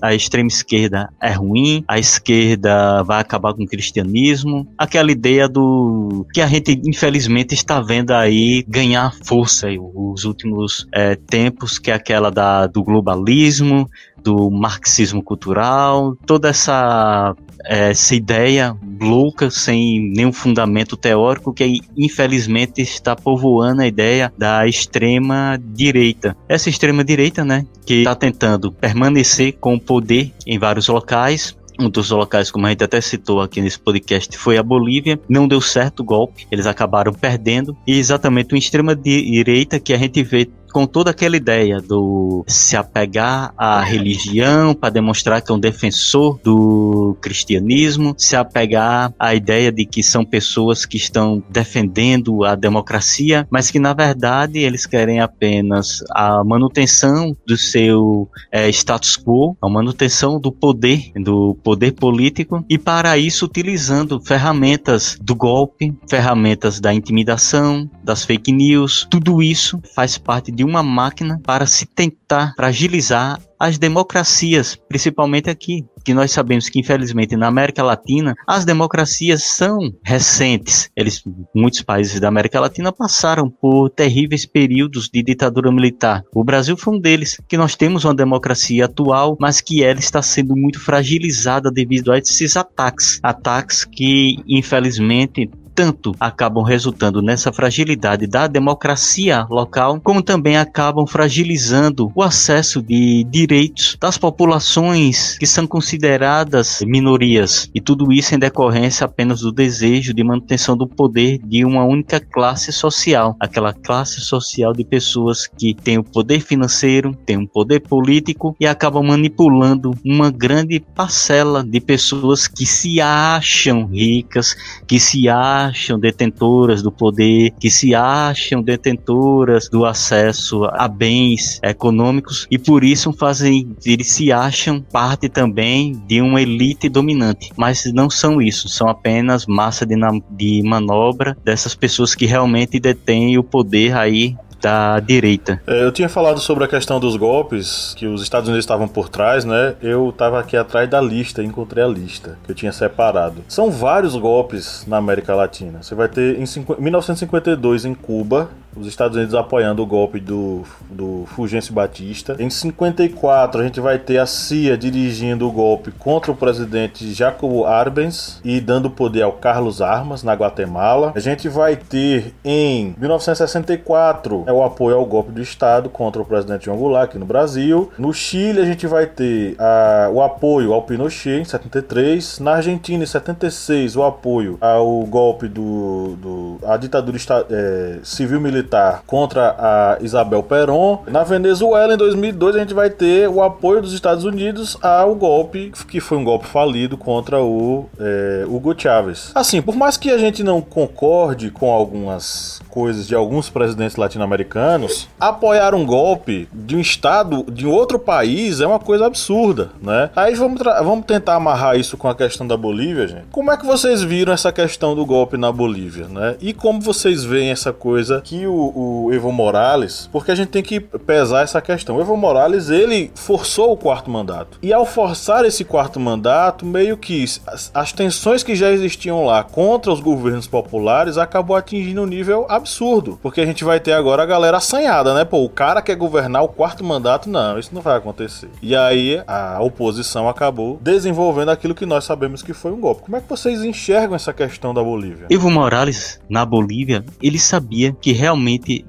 a extrema esquerda é ruim, a esquerda vai acabar com o cristianismo aquela ideia do que a gente infelizmente está vendo aí ganhar força os últimos é, tempos, que é aquela da, do globalismo, do marxismo cultural, toda essa essa ideia louca sem nenhum fundamento teórico que infelizmente está povoando a ideia da extrema direita. Essa extrema direita, né, que está tentando permanecer com o poder em vários locais, um dos locais, como a gente até citou aqui nesse podcast, foi a Bolívia. Não deu certo o golpe, eles acabaram perdendo. E exatamente uma extrema-direita que a gente vê com toda aquela ideia do se apegar à religião para demonstrar que é um defensor do cristianismo, se apegar à ideia de que são pessoas que estão defendendo a democracia, mas que na verdade eles querem apenas a manutenção do seu é, status quo, a manutenção do poder, do poder político, e para isso utilizando ferramentas do golpe, ferramentas da intimidação, das fake news, tudo isso faz parte de de uma máquina para se tentar fragilizar as democracias, principalmente aqui, que nós sabemos que infelizmente na América Latina as democracias são recentes. Eles, muitos países da América Latina passaram por terríveis períodos de ditadura militar. O Brasil foi um deles, que nós temos uma democracia atual, mas que ela está sendo muito fragilizada devido a esses ataques, ataques que infelizmente tanto acabam resultando nessa fragilidade da democracia local, como também acabam fragilizando o acesso de direitos das populações que são consideradas minorias. E tudo isso em decorrência apenas do desejo de manutenção do poder de uma única classe social, aquela classe social de pessoas que têm o poder financeiro, têm um poder político e acabam manipulando uma grande parcela de pessoas que se acham ricas, que se acham acham detentoras do poder, que se acham detentoras do acesso a bens econômicos e por isso fazem, eles se acham parte também de uma elite dominante, mas não são isso, são apenas massa de, de manobra dessas pessoas que realmente detêm o poder aí da direita. É, eu tinha falado sobre a questão dos golpes, que os Estados Unidos estavam por trás, né? Eu estava aqui atrás da lista, encontrei a lista que eu tinha separado. São vários golpes na América Latina. Você vai ter em 1952 em Cuba, os Estados Unidos apoiando o golpe do, do Fulgêncio Batista. Em 54, a gente vai ter a CIA dirigindo o golpe contra o presidente Jacobo Arbenz e dando poder ao Carlos Armas na Guatemala. A gente vai ter em 1964 é o apoio ao golpe do Estado contra o presidente João Goulart aqui no Brasil. No Chile, a gente vai ter a, o apoio ao Pinochet em 73. Na Argentina, em 76, o apoio ao golpe do, do a ditadura é, civil militar contra a Isabel Perón. Na Venezuela, em 2002, a gente vai ter o apoio dos Estados Unidos ao golpe, que foi um golpe falido contra o é, Hugo Chávez. Assim, por mais que a gente não concorde com algumas coisas de alguns presidentes latino-americanos, apoiar um golpe de um estado de outro país é uma coisa absurda, né? Aí vamos, vamos tentar amarrar isso com a questão da Bolívia, gente. Como é que vocês viram essa questão do golpe na Bolívia, né? E como vocês veem essa coisa que o, o Evo Morales, porque a gente tem que pesar essa questão. O Evo Morales, ele forçou o quarto mandato. E ao forçar esse quarto mandato, meio que as, as tensões que já existiam lá contra os governos populares acabou atingindo um nível absurdo. Porque a gente vai ter agora a galera assanhada, né? Pô, o cara quer governar o quarto mandato, não, isso não vai acontecer. E aí a oposição acabou desenvolvendo aquilo que nós sabemos que foi um golpe. Como é que vocês enxergam essa questão da Bolívia? Evo Morales, na Bolívia, ele sabia que realmente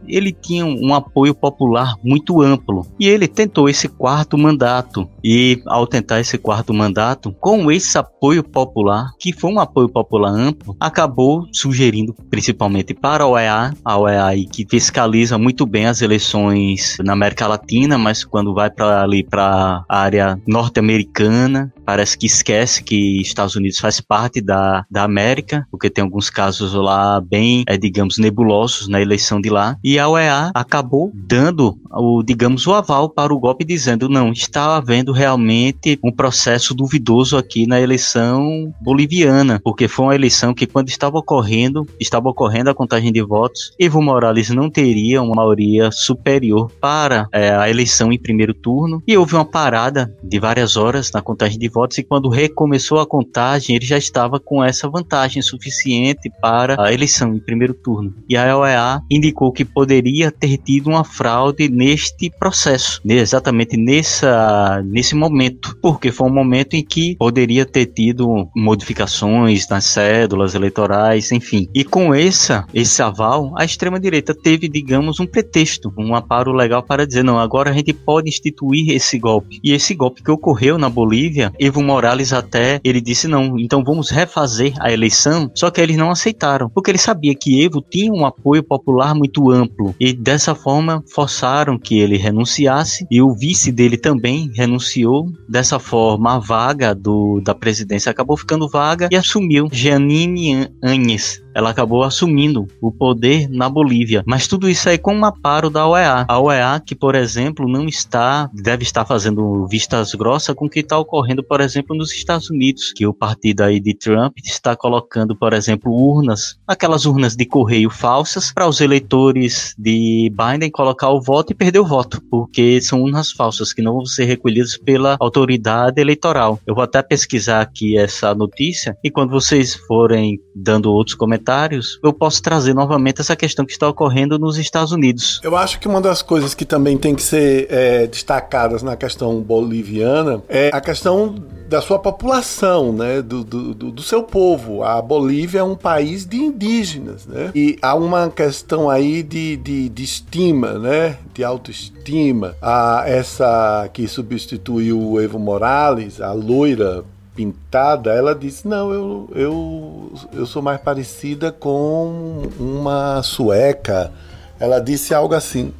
ele tinha um apoio popular muito amplo. E ele tentou esse quarto mandato. E ao tentar esse quarto mandato, com esse apoio popular, que foi um apoio popular amplo, acabou sugerindo, principalmente para a OEA, a OEA que fiscaliza muito bem as eleições na América Latina, mas quando vai para ali para a área norte-americana, parece que esquece que Estados Unidos faz parte da, da América, porque tem alguns casos lá bem, é, digamos, nebulosos na eleição de lá. E a OEA acabou dando o, digamos, o aval para o golpe, dizendo não, está havendo realmente um processo duvidoso aqui na eleição boliviana, porque foi uma eleição que quando estava ocorrendo, estava ocorrendo a contagem de votos, Evo Morales não teria uma maioria superior para é, a eleição em primeiro turno e houve uma parada de várias horas na contagem de votos e quando recomeçou a contagem ele já estava com essa vantagem suficiente para a eleição em primeiro turno. E a OEA indicou que poderia ter tido uma fraude neste processo, exatamente nessa, nesse momento, porque foi um momento em que poderia ter tido modificações nas cédulas eleitorais, enfim. E com essa, esse aval, a extrema-direita teve, digamos, um pretexto, um aparo legal para dizer, não, agora a gente pode instituir esse golpe. E esse golpe que ocorreu na Bolívia, Evo Morales até, ele disse, não, então vamos refazer a eleição, só que eles não aceitaram, porque ele sabia que Evo tinha um apoio popular muito amplo, e dessa forma forçaram que ele renunciasse, e o vice dele também renunciou, dessa forma a vaga do, da presidência acabou ficando vaga, e assumiu Janine Anhes, ela acabou assumindo o poder na Bolívia. Mas tudo isso aí com um aparo da OEA. A OEA que, por exemplo, não está, deve estar fazendo vistas grossas com o que está ocorrendo, por exemplo, nos Estados Unidos, que o partido aí de Trump está colocando, por exemplo, urnas, aquelas urnas de correio falsas, para os eleitores de Biden colocar o voto e perder o voto, porque são urnas falsas que não vão ser recolhidas pela autoridade eleitoral. Eu vou até pesquisar aqui essa notícia e quando vocês forem dando outros comentários, comentários, eu posso trazer novamente essa questão que está ocorrendo nos Estados Unidos. Eu acho que uma das coisas que também tem que ser é, destacadas na questão boliviana é a questão da sua população, né, do, do, do, seu povo. A Bolívia é um país de indígenas, né, e há uma questão aí de, de, de estima, né, de autoestima. A essa que substituiu o Evo Morales, a loira pintada, ela disse: Não, eu, eu, eu sou mais parecida com uma sueca. Ela disse algo assim.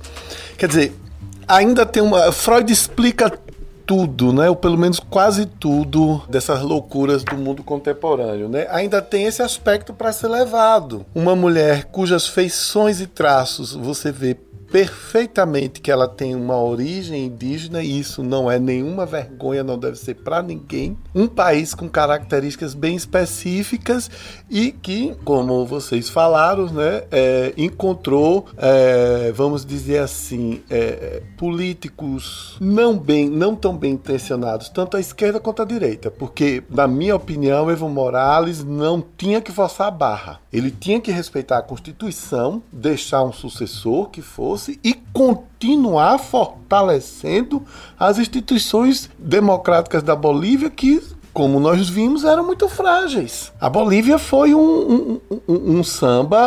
Quer dizer, ainda tem uma. Freud explica tudo, né? Ou pelo menos quase tudo dessas loucuras do mundo contemporâneo, né? Ainda tem esse aspecto para ser levado. Uma mulher cujas feições e traços você vê perfeitamente que ela tem uma origem indígena e isso não é nenhuma vergonha, não deve ser para ninguém. Um país com características bem específicas e que, como vocês falaram, né, é, encontrou, é, vamos dizer assim, é, políticos não bem, não tão bem intencionados, tanto à esquerda quanto à direita, porque na minha opinião, Evo Morales não tinha que forçar a barra. Ele tinha que respeitar a Constituição, deixar um sucessor que fosse e continuar fortalecendo as instituições democráticas da Bolívia que como nós vimos, eram muito frágeis. A Bolívia foi um, um, um, um, samba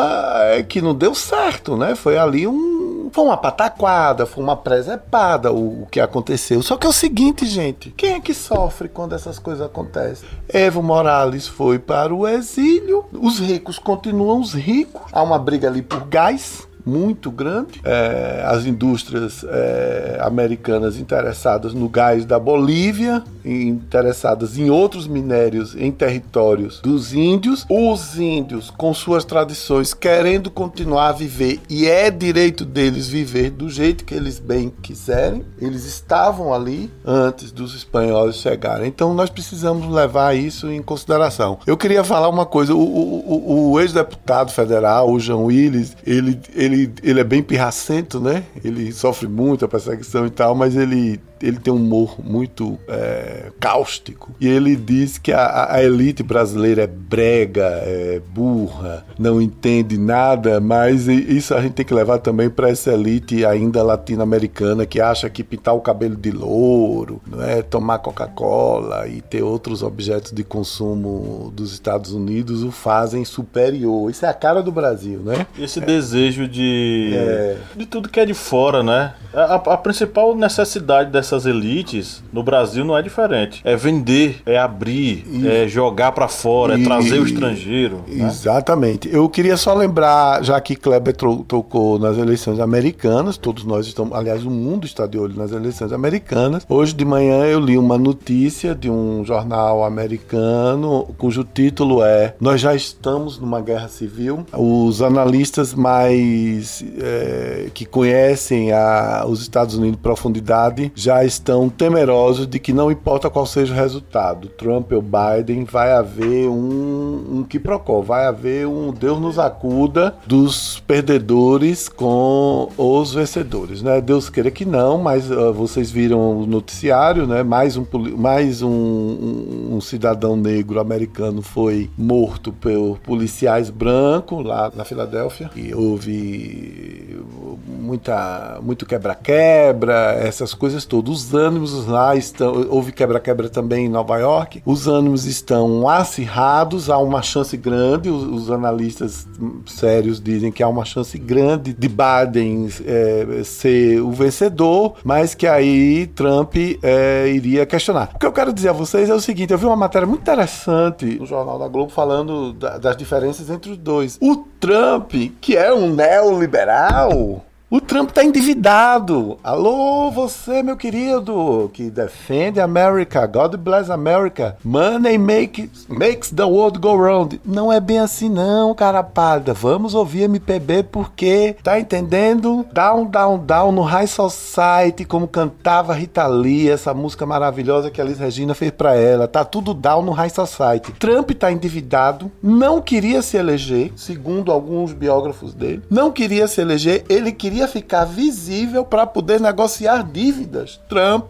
eh, que não deu certo, né? Foi ali um. Foi uma pataquada, foi uma presepada o, o que aconteceu. Só que é o seguinte, gente: quem é que sofre quando essas coisas acontecem? Evo Morales foi para o exílio, os ricos continuam os ricos, há uma briga ali por gás muito grande. É, as indústrias é, americanas interessadas no gás da Bolívia, interessadas em outros minérios em territórios dos índios. Os índios, com suas tradições, querendo continuar a viver, e é direito deles viver do jeito que eles bem quiserem. Eles estavam ali antes dos espanhóis chegarem. Então nós precisamos levar isso em consideração. Eu queria falar uma coisa: o, o, o ex-deputado federal, o João Willis, ele, ele, ele é bem pirracento, né? Ele sofre muito a perseguição e tal, mas ele ele tem um humor muito é, cáustico. E ele diz que a, a, elite brasileira é brega, é burra, não entende nada, mas isso a gente tem que levar também para essa elite ainda latino-americana que acha que pintar o cabelo de louro, não é? tomar Coca-Cola e ter outros objetos de consumo dos Estados Unidos o fazem superior. Isso é a cara do Brasil, né? Esse é. desejo de, é. de tudo que é de fora, né? A, a principal necessidade dessa dessas elites no Brasil não é diferente. É vender, é abrir, e, é jogar para fora, e, é trazer o estrangeiro. Né? Exatamente. Eu queria só lembrar, já que Kleber tocou nas eleições americanas, todos nós estamos, aliás, o mundo está de olho nas eleições americanas. Hoje de manhã eu li uma notícia de um jornal americano cujo título é Nós já estamos numa guerra civil. Os analistas mais é, que conhecem a, os Estados Unidos em profundidade já estão temerosos de que não importa qual seja o resultado, Trump ou Biden, vai haver um, um quiprocó, vai haver um Deus nos acuda dos perdedores com os vencedores, né? Deus queira que não, mas uh, vocês viram o noticiário, né? Mais um, mais um, um, um cidadão negro americano foi morto por policiais brancos lá na Filadélfia e houve muita muito quebra-quebra, essas coisas todas os ânimos lá estão. Houve quebra-quebra também em Nova York. Os ânimos estão acirrados, há uma chance grande. Os, os analistas sérios dizem que há uma chance grande de Biden é, ser o vencedor, mas que aí Trump é, iria questionar. O que eu quero dizer a vocês é o seguinte: eu vi uma matéria muito interessante no Jornal da Globo falando da, das diferenças entre os dois. O Trump, que é um neoliberal, o Trump está endividado. Alô, você, meu querido, que defende a América. God bless America. Money make, makes the world go round. Não é bem assim, não, cara pálida. Vamos ouvir MPB porque, tá entendendo? Down, down, down no High Society, como cantava Rita Lee, essa música maravilhosa que a Liz Regina fez para ela. Tá tudo down no High Society. Trump tá endividado, não queria se eleger, segundo alguns biógrafos dele. Não queria se eleger, ele queria queria ficar visível para poder negociar dívidas. Trump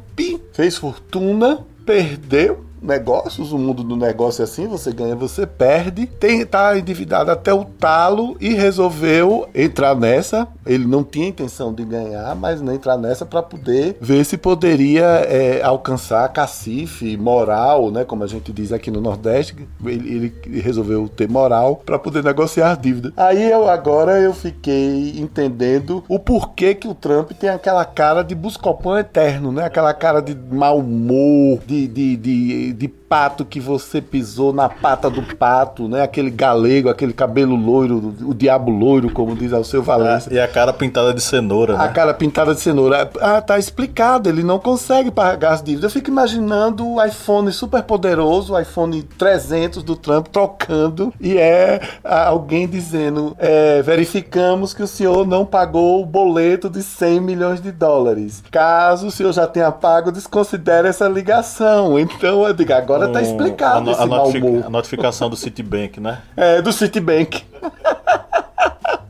fez fortuna, perdeu negócios, o mundo do negócio é assim, você ganha, você perde. Tem tá endividado até o talo e resolveu entrar nessa. Ele não tinha intenção de ganhar, mas entrar nessa para poder ver se poderia é, alcançar cacife moral, né, como a gente diz aqui no Nordeste. Ele, ele resolveu ter moral para poder negociar dívida. Aí eu agora eu fiquei entendendo o porquê que o Trump tem aquela cara de buscopão eterno, né? Aquela cara de mau humor, de, de, de de pato que você pisou na pata do pato, né? Aquele galego, aquele cabelo loiro, o diabo loiro, como diz o seu Valença. E a cara pintada de cenoura, né? A cara pintada de cenoura. Ah, tá explicado, ele não consegue pagar as dívidas. Eu fico imaginando o iPhone super poderoso, o iPhone 300 do Trump trocando e é alguém dizendo, é, verificamos que o senhor não pagou o boleto de 100 milhões de dólares. Caso o senhor já tenha pago, desconsidere essa ligação. Então, eu digo, agora agora tá explicado a, a, notific, a notificação do Citibank, né? [laughs] É, do Citibank.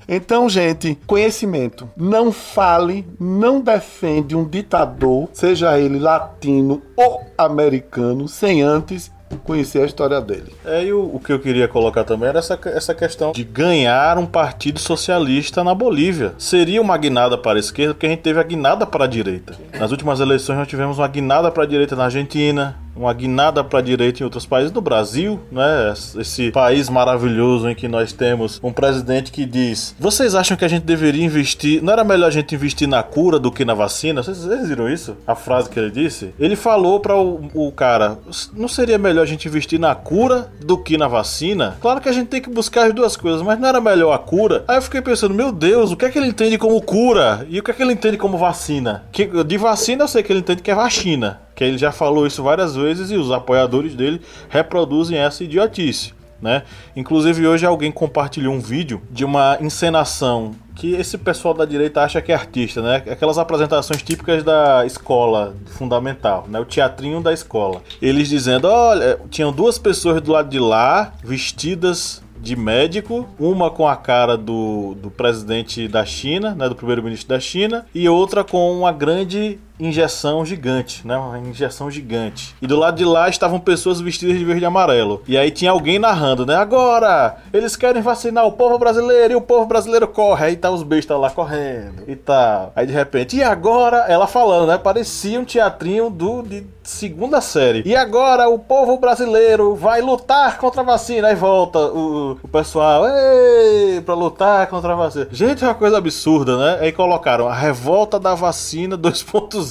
Então, gente, conhecimento. Não fale, não defende um ditador, seja ele latino ou americano, sem antes conhecer a história dele. É, e o, o, que eu queria colocar também era essa, essa questão de ganhar um partido socialista na Bolívia. Seria uma guinada para a esquerda, porque a gente teve a guinada para a direita. Nas últimas eleições nós tivemos uma guinada para a direita na Argentina, uma guinada para a direita em outros países, no Brasil, né? Esse país maravilhoso em que nós temos um presidente que diz: Vocês acham que a gente deveria investir? Não era melhor a gente investir na cura do que na vacina? Vocês, vocês viram isso? A frase que ele disse? Ele falou para o, o cara: Não seria melhor a gente investir na cura do que na vacina? Claro que a gente tem que buscar as duas coisas, mas não era melhor a cura? Aí eu fiquei pensando: Meu Deus, o que é que ele entende como cura? E o que é que ele entende como vacina? Que, de vacina eu sei que ele entende que é vacina que ele já falou isso várias vezes e os apoiadores dele reproduzem essa idiotice. Né? Inclusive hoje alguém compartilhou um vídeo de uma encenação que esse pessoal da direita acha que é artista, né? Aquelas apresentações típicas da escola fundamental, né? O teatrinho da escola. Eles dizendo, olha, tinham duas pessoas do lado de lá vestidas de médico, uma com a cara do, do presidente da China, né, do primeiro-ministro da China, e outra com uma grande injeção gigante, né? Uma injeção gigante. E do lado de lá estavam pessoas vestidas de verde e amarelo. E aí tinha alguém narrando, né? Agora, eles querem vacinar o povo brasileiro e o povo brasileiro corre. Aí tá os bestas lá correndo e tal. Aí de repente, e agora? Ela falando, né? Parecia um teatrinho do de segunda série. E agora o povo brasileiro vai lutar contra a vacina. Aí volta o, o pessoal, ei, pra lutar contra a vacina. Gente, é uma coisa absurda, né? Aí colocaram a revolta da vacina 2.0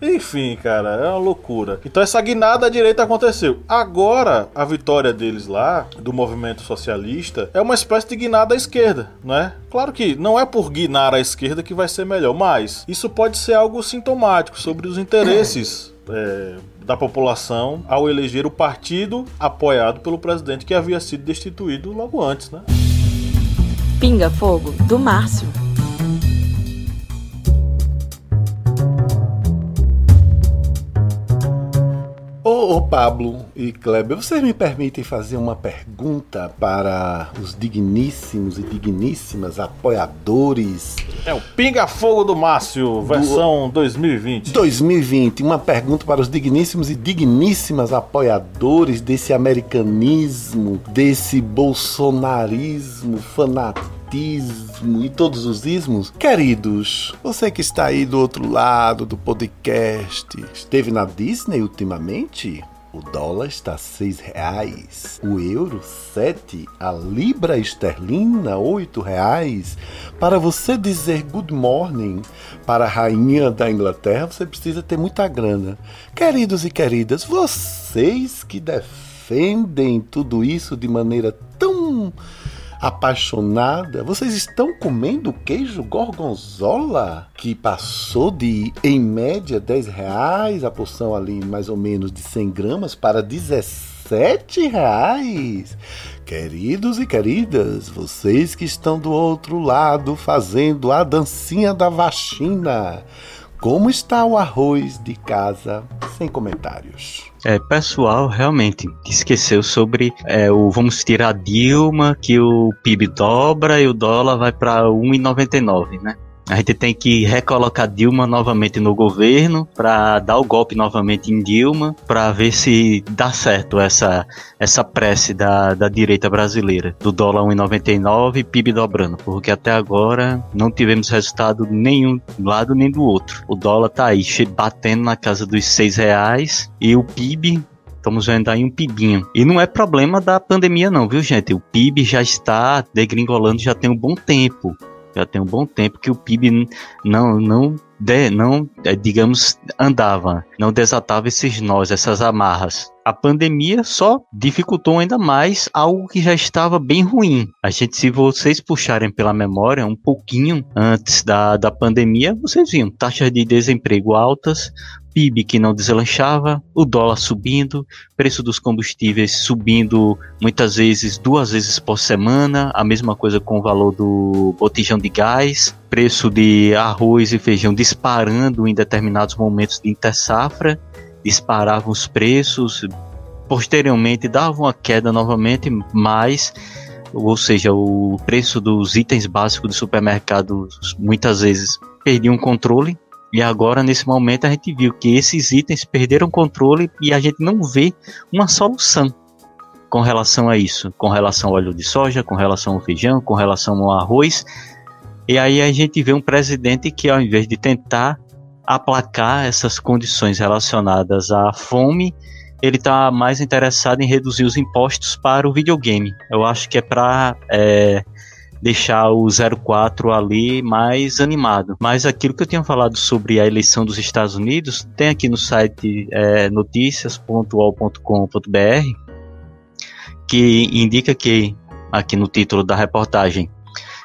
Enfim, cara, é uma loucura. Então essa guinada à direita aconteceu. Agora, a vitória deles lá, do movimento socialista, é uma espécie de guinada à esquerda, né? Claro que não é por guinar à esquerda que vai ser melhor, mas isso pode ser algo sintomático sobre os interesses. [coughs] É, da população ao eleger o partido apoiado pelo presidente que havia sido destituído logo antes, né? Pinga Fogo do Márcio. Ô, ô, Pablo e Kleber, vocês me permitem fazer uma pergunta para os digníssimos e digníssimas apoiadores? É o Pinga Fogo do Márcio, versão do 2020. 2020, uma pergunta para os digníssimos e digníssimas apoiadores desse americanismo, desse bolsonarismo fanático e todos os ismos. Queridos, você que está aí do outro lado do podcast, esteve na Disney ultimamente? O dólar está seis reais, o euro sete, a libra esterlina oito reais. Para você dizer good morning para a rainha da Inglaterra, você precisa ter muita grana. Queridos e queridas, vocês que defendem tudo isso de maneira tão apaixonada, vocês estão comendo queijo gorgonzola que passou de, em média, 10 reais a porção ali mais ou menos de 100 gramas para 17 reais. Queridos e queridas, vocês que estão do outro lado fazendo a dancinha da vacina, como está o arroz de casa? Sem comentários. É, pessoal realmente esqueceu sobre é, o vamos tirar Dilma, que o PIB dobra e o dólar vai para 1,99, né? A gente tem que recolocar Dilma novamente no governo para dar o golpe novamente em Dilma para ver se dá certo essa essa prece da, da direita brasileira do dólar 1,99 e PIB dobrando, porque até agora não tivemos resultado nenhum do lado nem do outro. O dólar tá aí batendo na casa dos seis reais e o PIB Estamos vendo aí um PIBinho. E não é problema da pandemia, não, viu, gente? O PIB já está degringolando já tem um bom tempo já tem um bom tempo que o PIB não, não, de, não é, digamos, andava, não desatava esses nós, essas amarras. A pandemia só dificultou ainda mais algo que já estava bem ruim. A gente, se vocês puxarem pela memória um pouquinho antes da, da pandemia, vocês viam taxas de desemprego altas, PIB que não deslanchava, o dólar subindo, preço dos combustíveis subindo muitas vezes duas vezes por semana, a mesma coisa com o valor do botijão de gás, preço de arroz e feijão disparando em determinados momentos de intersafra, disparavam os preços, posteriormente davam uma queda novamente, mas ou seja, o preço dos itens básicos do supermercado muitas vezes perdiam o controle e agora, nesse momento, a gente viu que esses itens perderam controle e a gente não vê uma solução com relação a isso, com relação ao óleo de soja, com relação ao feijão, com relação ao arroz. E aí a gente vê um presidente que, ao invés de tentar aplacar essas condições relacionadas à fome ele está mais interessado em reduzir os impostos para o videogame. Eu acho que é para é, deixar o 04 ali mais animado. Mas aquilo que eu tinha falado sobre a eleição dos Estados Unidos, tem aqui no site é, noticias.ol.com.br que indica que, aqui no título da reportagem,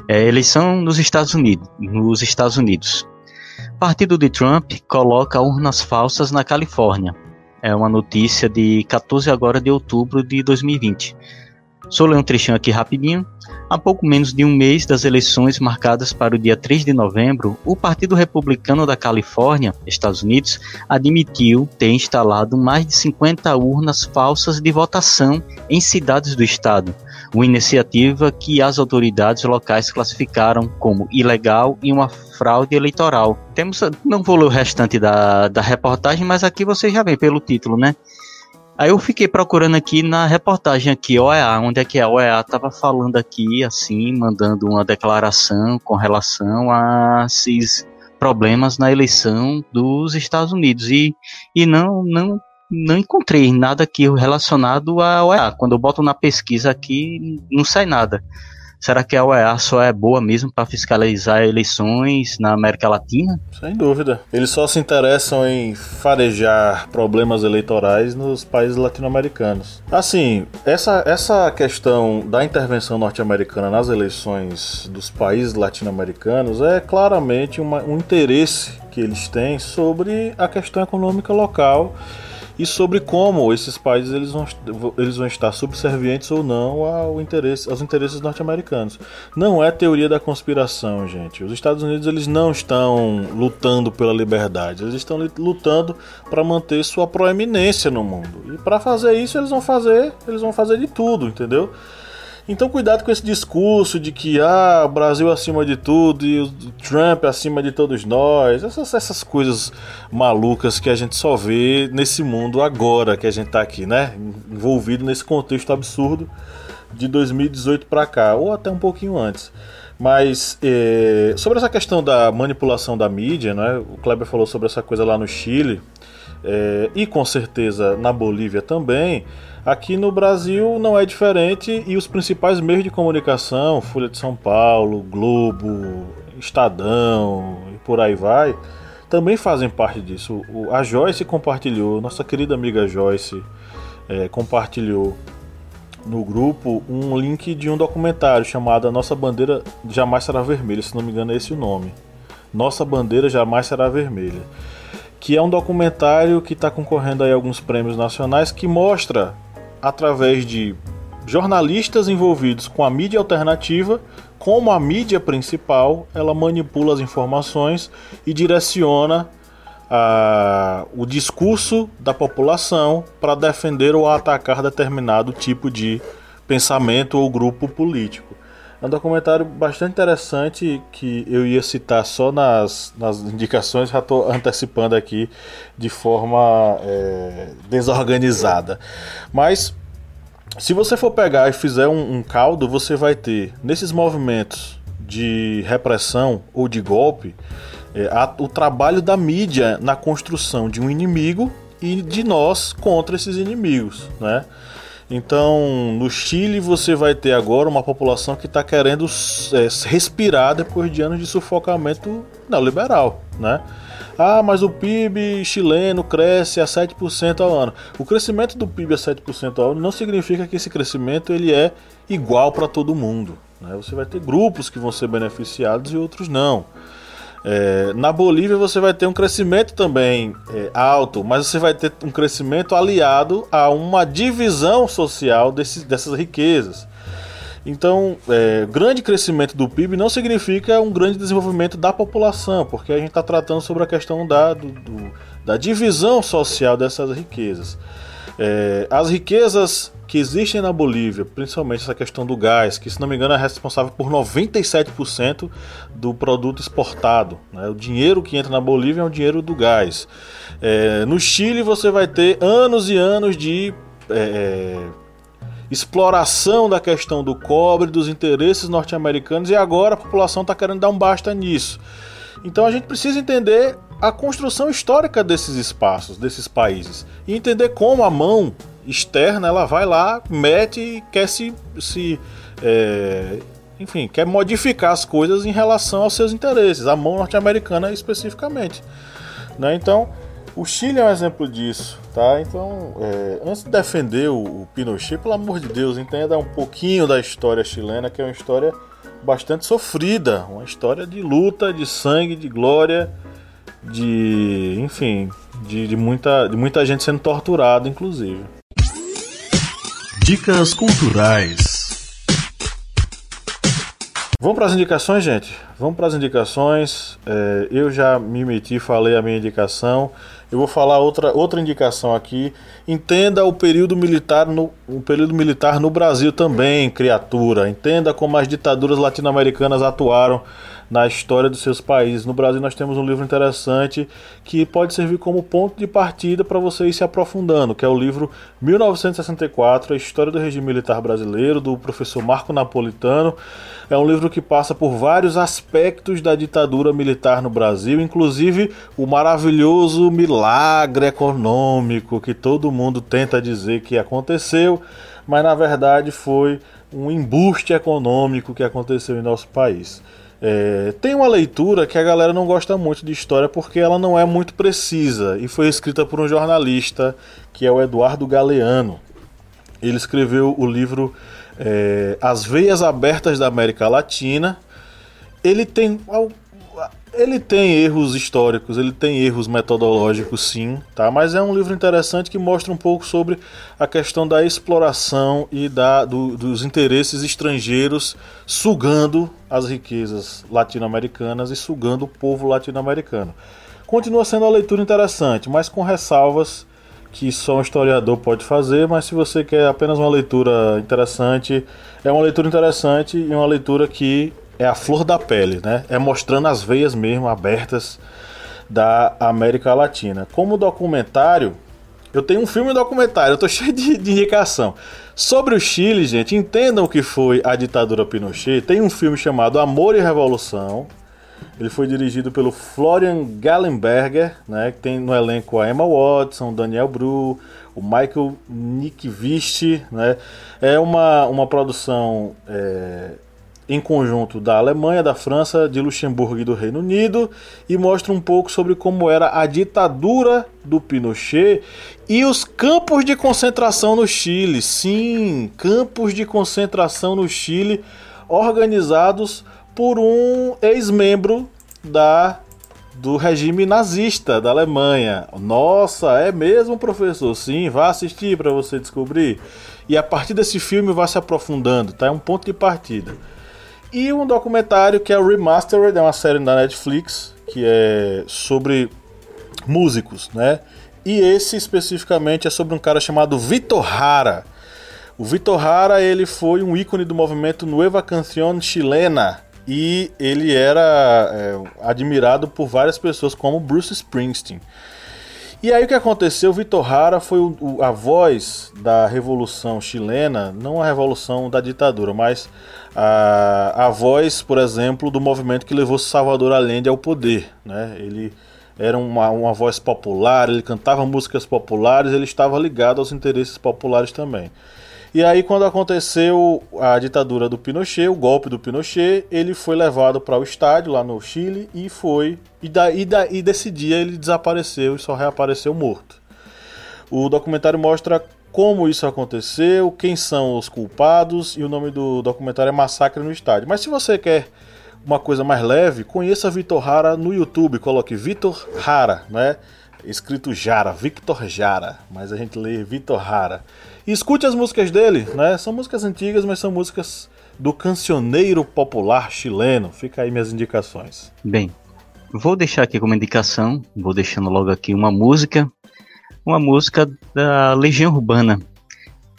é eleição nos Estados Unidos. Nos Estados Unidos. Partido de Trump coloca urnas falsas na Califórnia. É uma notícia de 14 agora de outubro de 2020. Só ler um trechinho aqui rapidinho. Há pouco menos de um mês das eleições marcadas para o dia 3 de novembro, o Partido Republicano da Califórnia, Estados Unidos, admitiu ter instalado mais de 50 urnas falsas de votação em cidades do estado, uma iniciativa que as autoridades locais classificaram como ilegal e uma fraude eleitoral. Temos, não vou ler o restante da, da reportagem, mas aqui você já vê pelo título, né? Aí eu fiquei procurando aqui na reportagem aqui, OEA, onde é que a OEA estava falando aqui, assim, mandando uma declaração com relação a esses problemas na eleição dos Estados Unidos. E, e não, não, não encontrei nada aqui relacionado à OEA. Quando eu boto na pesquisa aqui, não sai nada. Será que a OEA só é boa mesmo para fiscalizar eleições na América Latina? Sem dúvida. Eles só se interessam em farejar problemas eleitorais nos países latino-americanos. Assim, essa, essa questão da intervenção norte-americana nas eleições dos países latino-americanos é claramente uma, um interesse que eles têm sobre a questão econômica local e sobre como esses países eles vão, eles vão estar subservientes ou não ao interesse, aos interesses norte-americanos. Não é teoria da conspiração, gente. Os Estados Unidos eles não estão lutando pela liberdade, eles estão lutando para manter sua proeminência no mundo. E para fazer isso eles vão fazer, eles vão fazer de tudo, entendeu? Então cuidado com esse discurso de que ah, o Brasil acima de tudo e o Trump acima de todos nós. Essas, essas coisas malucas que a gente só vê nesse mundo agora que a gente tá aqui, né? Envolvido nesse contexto absurdo de 2018 para cá, ou até um pouquinho antes. Mas é, sobre essa questão da manipulação da mídia, né? o Kleber falou sobre essa coisa lá no Chile, é, e com certeza na Bolívia também. Aqui no Brasil não é diferente e os principais meios de comunicação, Folha de São Paulo, Globo, Estadão e por aí vai, também fazem parte disso. A Joyce compartilhou, nossa querida amiga Joyce é, compartilhou no grupo um link de um documentário chamado A Nossa Bandeira Jamais Será Vermelha, se não me engano é esse o nome. Nossa Bandeira Jamais Será Vermelha. Que é um documentário que está concorrendo a alguns prêmios nacionais que mostra através de jornalistas envolvidos com a mídia alternativa, como a mídia principal ela manipula as informações e direciona ah, o discurso da população para defender ou atacar determinado tipo de pensamento ou grupo político. É um documentário bastante interessante que eu ia citar só nas, nas indicações, já estou antecipando aqui de forma é, desorganizada. Mas se você for pegar e fizer um, um caldo, você vai ter nesses movimentos de repressão ou de golpe é, a, o trabalho da mídia na construção de um inimigo e de nós contra esses inimigos, né? Então, no Chile você vai ter agora uma população que está querendo é, respirar depois de anos de sufocamento neoliberal, né? Ah, mas o PIB chileno cresce a 7% ao ano. O crescimento do PIB a 7% ao ano não significa que esse crescimento ele é igual para todo mundo. Né? Você vai ter grupos que vão ser beneficiados e outros não. É, na Bolívia você vai ter um crescimento também é, alto, mas você vai ter um crescimento aliado a uma divisão social desse, dessas riquezas. Então, é, grande crescimento do PIB não significa um grande desenvolvimento da população, porque a gente está tratando sobre a questão da, do, do, da divisão social dessas riquezas. É, as riquezas que existem na Bolívia, principalmente essa questão do gás, que se não me engano é responsável por 97% do produto exportado. Né? O dinheiro que entra na Bolívia é o dinheiro do gás. É, no Chile você vai ter anos e anos de é, é exploração da questão do cobre, dos interesses norte-americanos, e agora a população está querendo dar um basta nisso. Então a gente precisa entender a construção histórica desses espaços, desses países. E entender como a mão externa ela vai lá, mete e quer se. se é, enfim, quer modificar as coisas em relação aos seus interesses, a mão norte-americana especificamente. Né? Então, o Chile é um exemplo disso, tá? Então, é, antes de defender o, o, Pinochet, pelo amor de Deus, entenda um pouquinho da história chilena, que é uma história bastante sofrida, uma história de luta, de sangue, de glória, de, enfim, de, de muita, de muita gente sendo torturada, inclusive. Dicas culturais. Vamos para as indicações, gente? Vamos para as indicações. É, eu já me meti, falei a minha indicação. Eu vou falar outra, outra indicação aqui. Entenda o período militar no o período militar no Brasil também, criatura. Entenda como as ditaduras latino-americanas atuaram na história dos seus países. No Brasil nós temos um livro interessante que pode servir como ponto de partida para você ir se aprofundando, que é o livro 1964, a história do regime militar brasileiro, do professor Marco Napolitano. É um livro que passa por vários aspectos da ditadura militar no Brasil, inclusive o maravilhoso milagre econômico que todo mundo tenta dizer que aconteceu, mas na verdade foi um embuste econômico que aconteceu em nosso país. É, tem uma leitura que a galera não gosta muito de história porque ela não é muito precisa e foi escrita por um jornalista que é o Eduardo Galeano. Ele escreveu o livro é, As Veias Abertas da América Latina. Ele tem ele tem erros históricos, ele tem erros metodológicos, sim, tá? Mas é um livro interessante que mostra um pouco sobre a questão da exploração e da, do, dos interesses estrangeiros sugando as riquezas latino-americanas e sugando o povo latino-americano. Continua sendo uma leitura interessante, mas com ressalvas que só um historiador pode fazer, mas se você quer apenas uma leitura interessante, é uma leitura interessante e uma leitura que é a flor da pele, né? É mostrando as veias mesmo abertas da América Latina. Como documentário, eu tenho um filme documentário, eu tô [laughs] cheio de, de, indicação. Sobre o Chile, gente, entendam o que foi a ditadura Pinochet. Tem um filme chamado Amor e Revolução. Ele foi dirigido pelo Florian Gallenberger, né, que tem no elenco a Emma Watson, Daniel Bru, o Michael Nickvist, né. É uma, uma produção é, em conjunto da Alemanha, da França, de Luxemburgo e do Reino Unido, e mostra um pouco sobre como era a ditadura do Pinochet e os campos de concentração no Chile. Sim, campos de concentração no Chile organizados por um ex-membro da do regime nazista da Alemanha. Nossa, é mesmo, professor? Sim, vá assistir para você descobrir. E a partir desse filme vai se aprofundando, tá? É um ponto de partida. E um documentário que é o Remastered, é uma série da Netflix que é sobre músicos, né? E esse especificamente é sobre um cara chamado Vitor Hara. O Vitor Hara ele foi um ícone do movimento Nueva Canción Chilena e ele era é, admirado por várias pessoas como Bruce Springsteen. E aí o que aconteceu? Vitor Hara foi o, o, a voz da revolução chilena, não a revolução da ditadura, mas a, a voz, por exemplo, do movimento que levou Salvador Allende ao poder. Né? Ele era uma, uma voz popular, ele cantava músicas populares, ele estava ligado aos interesses populares também. E aí, quando aconteceu a ditadura do Pinochet, o golpe do Pinochet, ele foi levado para o estádio lá no Chile e foi. E, daí, e desse dia ele desapareceu e só reapareceu morto. O documentário mostra como isso aconteceu, quem são os culpados e o nome do documentário é Massacre no Estádio. Mas se você quer uma coisa mais leve, conheça Vitor Hara no YouTube, coloque Vitor Hara, né? Escrito Jara, Victor Jara, mas a gente lê Vitor Hara. Escute as músicas dele, né? São músicas antigas, mas são músicas do cancioneiro popular chileno. Fica aí minhas indicações. Bem, vou deixar aqui como indicação, vou deixando logo aqui uma música, uma música da Legião Urbana,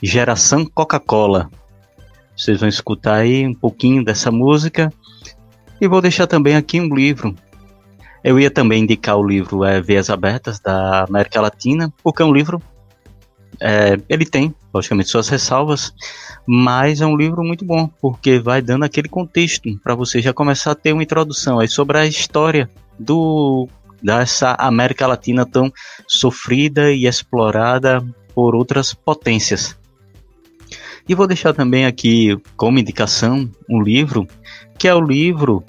Geração Coca-Cola. Vocês vão escutar aí um pouquinho dessa música e vou deixar também aqui um livro. Eu ia também indicar o livro é, Veias Abertas da América Latina, porque é um livro é, ele tem, logicamente, suas ressalvas, mas é um livro muito bom, porque vai dando aquele contexto para você já começar a ter uma introdução aí sobre a história do dessa América Latina tão sofrida e explorada por outras potências. E vou deixar também aqui como indicação um livro, que é o livro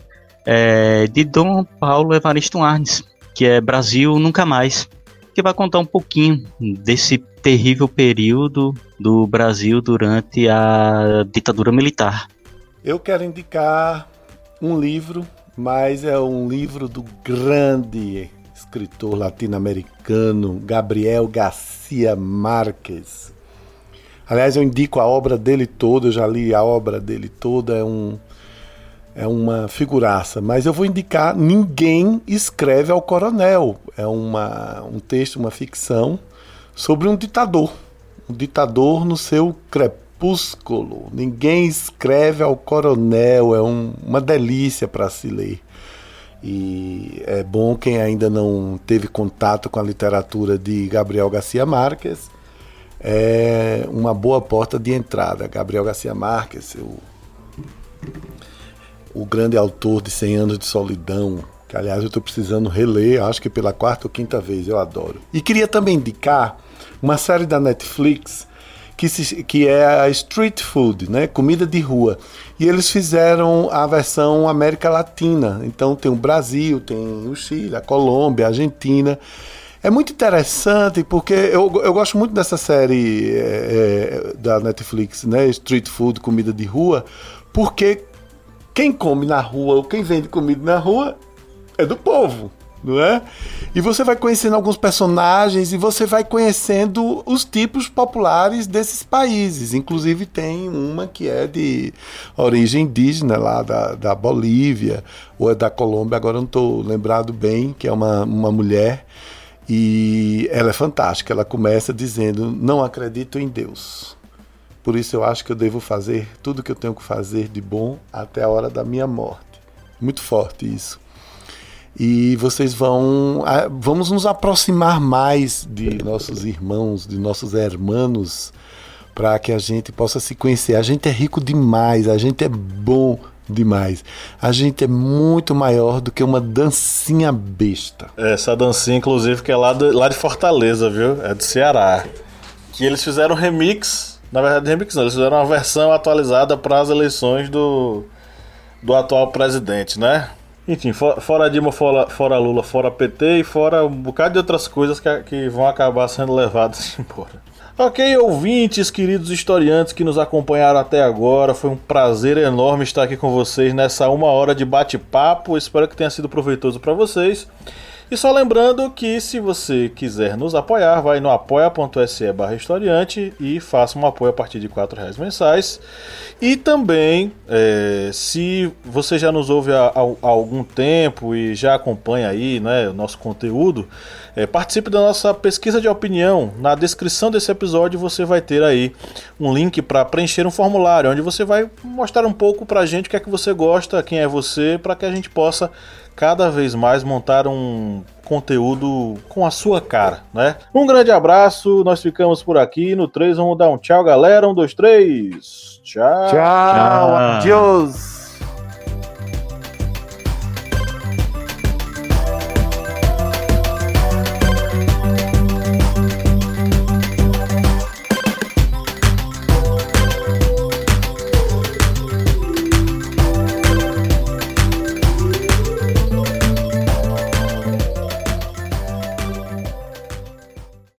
é, de Dom Paulo Evaristo Arnes, que é Brasil Nunca Mais, que vai contar um pouquinho desse terrível período do Brasil durante a ditadura militar. Eu quero indicar um livro, mas é um livro do grande escritor latino-americano Gabriel Garcia Marques. Aliás, eu indico a obra dele toda, eu já li a obra dele toda, é um é uma figuraça, mas eu vou indicar Ninguém Escreve ao Coronel. É uma, um texto, uma ficção sobre um ditador. Um ditador no seu crepúsculo. Ninguém escreve ao coronel, é um, uma delícia para se ler. E é bom quem ainda não teve contato com a literatura de Gabriel Garcia Marques. É uma boa porta de entrada. Gabriel Garcia Marques, o o grande autor de 100 Anos de Solidão, que aliás eu estou precisando reler, acho que pela quarta ou quinta vez, eu adoro. E queria também indicar uma série da Netflix que, se, que é a Street Food, né? Comida de rua. E eles fizeram a versão América Latina. Então tem o Brasil, tem o Chile, a Colômbia, a Argentina. É muito interessante porque eu, eu gosto muito dessa série é, é, da Netflix, né? Street Food, comida de rua, porque quem come na rua ou quem vende comida na rua é do povo, não é? E você vai conhecendo alguns personagens e você vai conhecendo os tipos populares desses países. Inclusive tem uma que é de origem indígena lá da, da Bolívia ou é da Colômbia, agora não estou lembrado bem, que é uma, uma mulher. E ela é fantástica. Ela começa dizendo: Não acredito em Deus. Por isso eu acho que eu devo fazer tudo o que eu tenho que fazer de bom até a hora da minha morte. Muito forte isso. E vocês vão. Vamos nos aproximar mais de nossos irmãos, de nossos hermanos, para que a gente possa se conhecer. A gente é rico demais, a gente é bom demais. A gente é muito maior do que uma dancinha besta. Essa dancinha, inclusive, que é lá de, lá de Fortaleza, viu? É do Ceará. Que eles fizeram remix na verdade, remix não, eles fizeram uma versão atualizada para as eleições do, do atual presidente, né? Enfim, for, fora Dilma, fora, fora Lula, fora PT e fora um bocado de outras coisas que, que vão acabar sendo levadas [laughs] embora. Ok, ouvintes, queridos historiantes que nos acompanharam até agora, foi um prazer enorme estar aqui com vocês nessa uma hora de bate-papo. Espero que tenha sido proveitoso para vocês. E só lembrando que se você quiser nos apoiar, vai no apoia.se barra historiante e faça um apoio a partir de R$ reais mensais. E também, é, se você já nos ouve há, há, algum tempo e já acompanha aí né, o nosso conteúdo, é, participe da nossa pesquisa de opinião. Na descrição desse episódio você vai ter aí um link para preencher um formulário, onde você vai mostrar um pouco para a gente o que é que você gosta, quem é você, para que a gente possa cada vez mais montar um conteúdo com a sua cara, né? Um grande abraço, nós ficamos por aqui. No 3 vamos dar um tchau, galera. Um, dois, três. Tchau. Tchau. tchau. Adiós.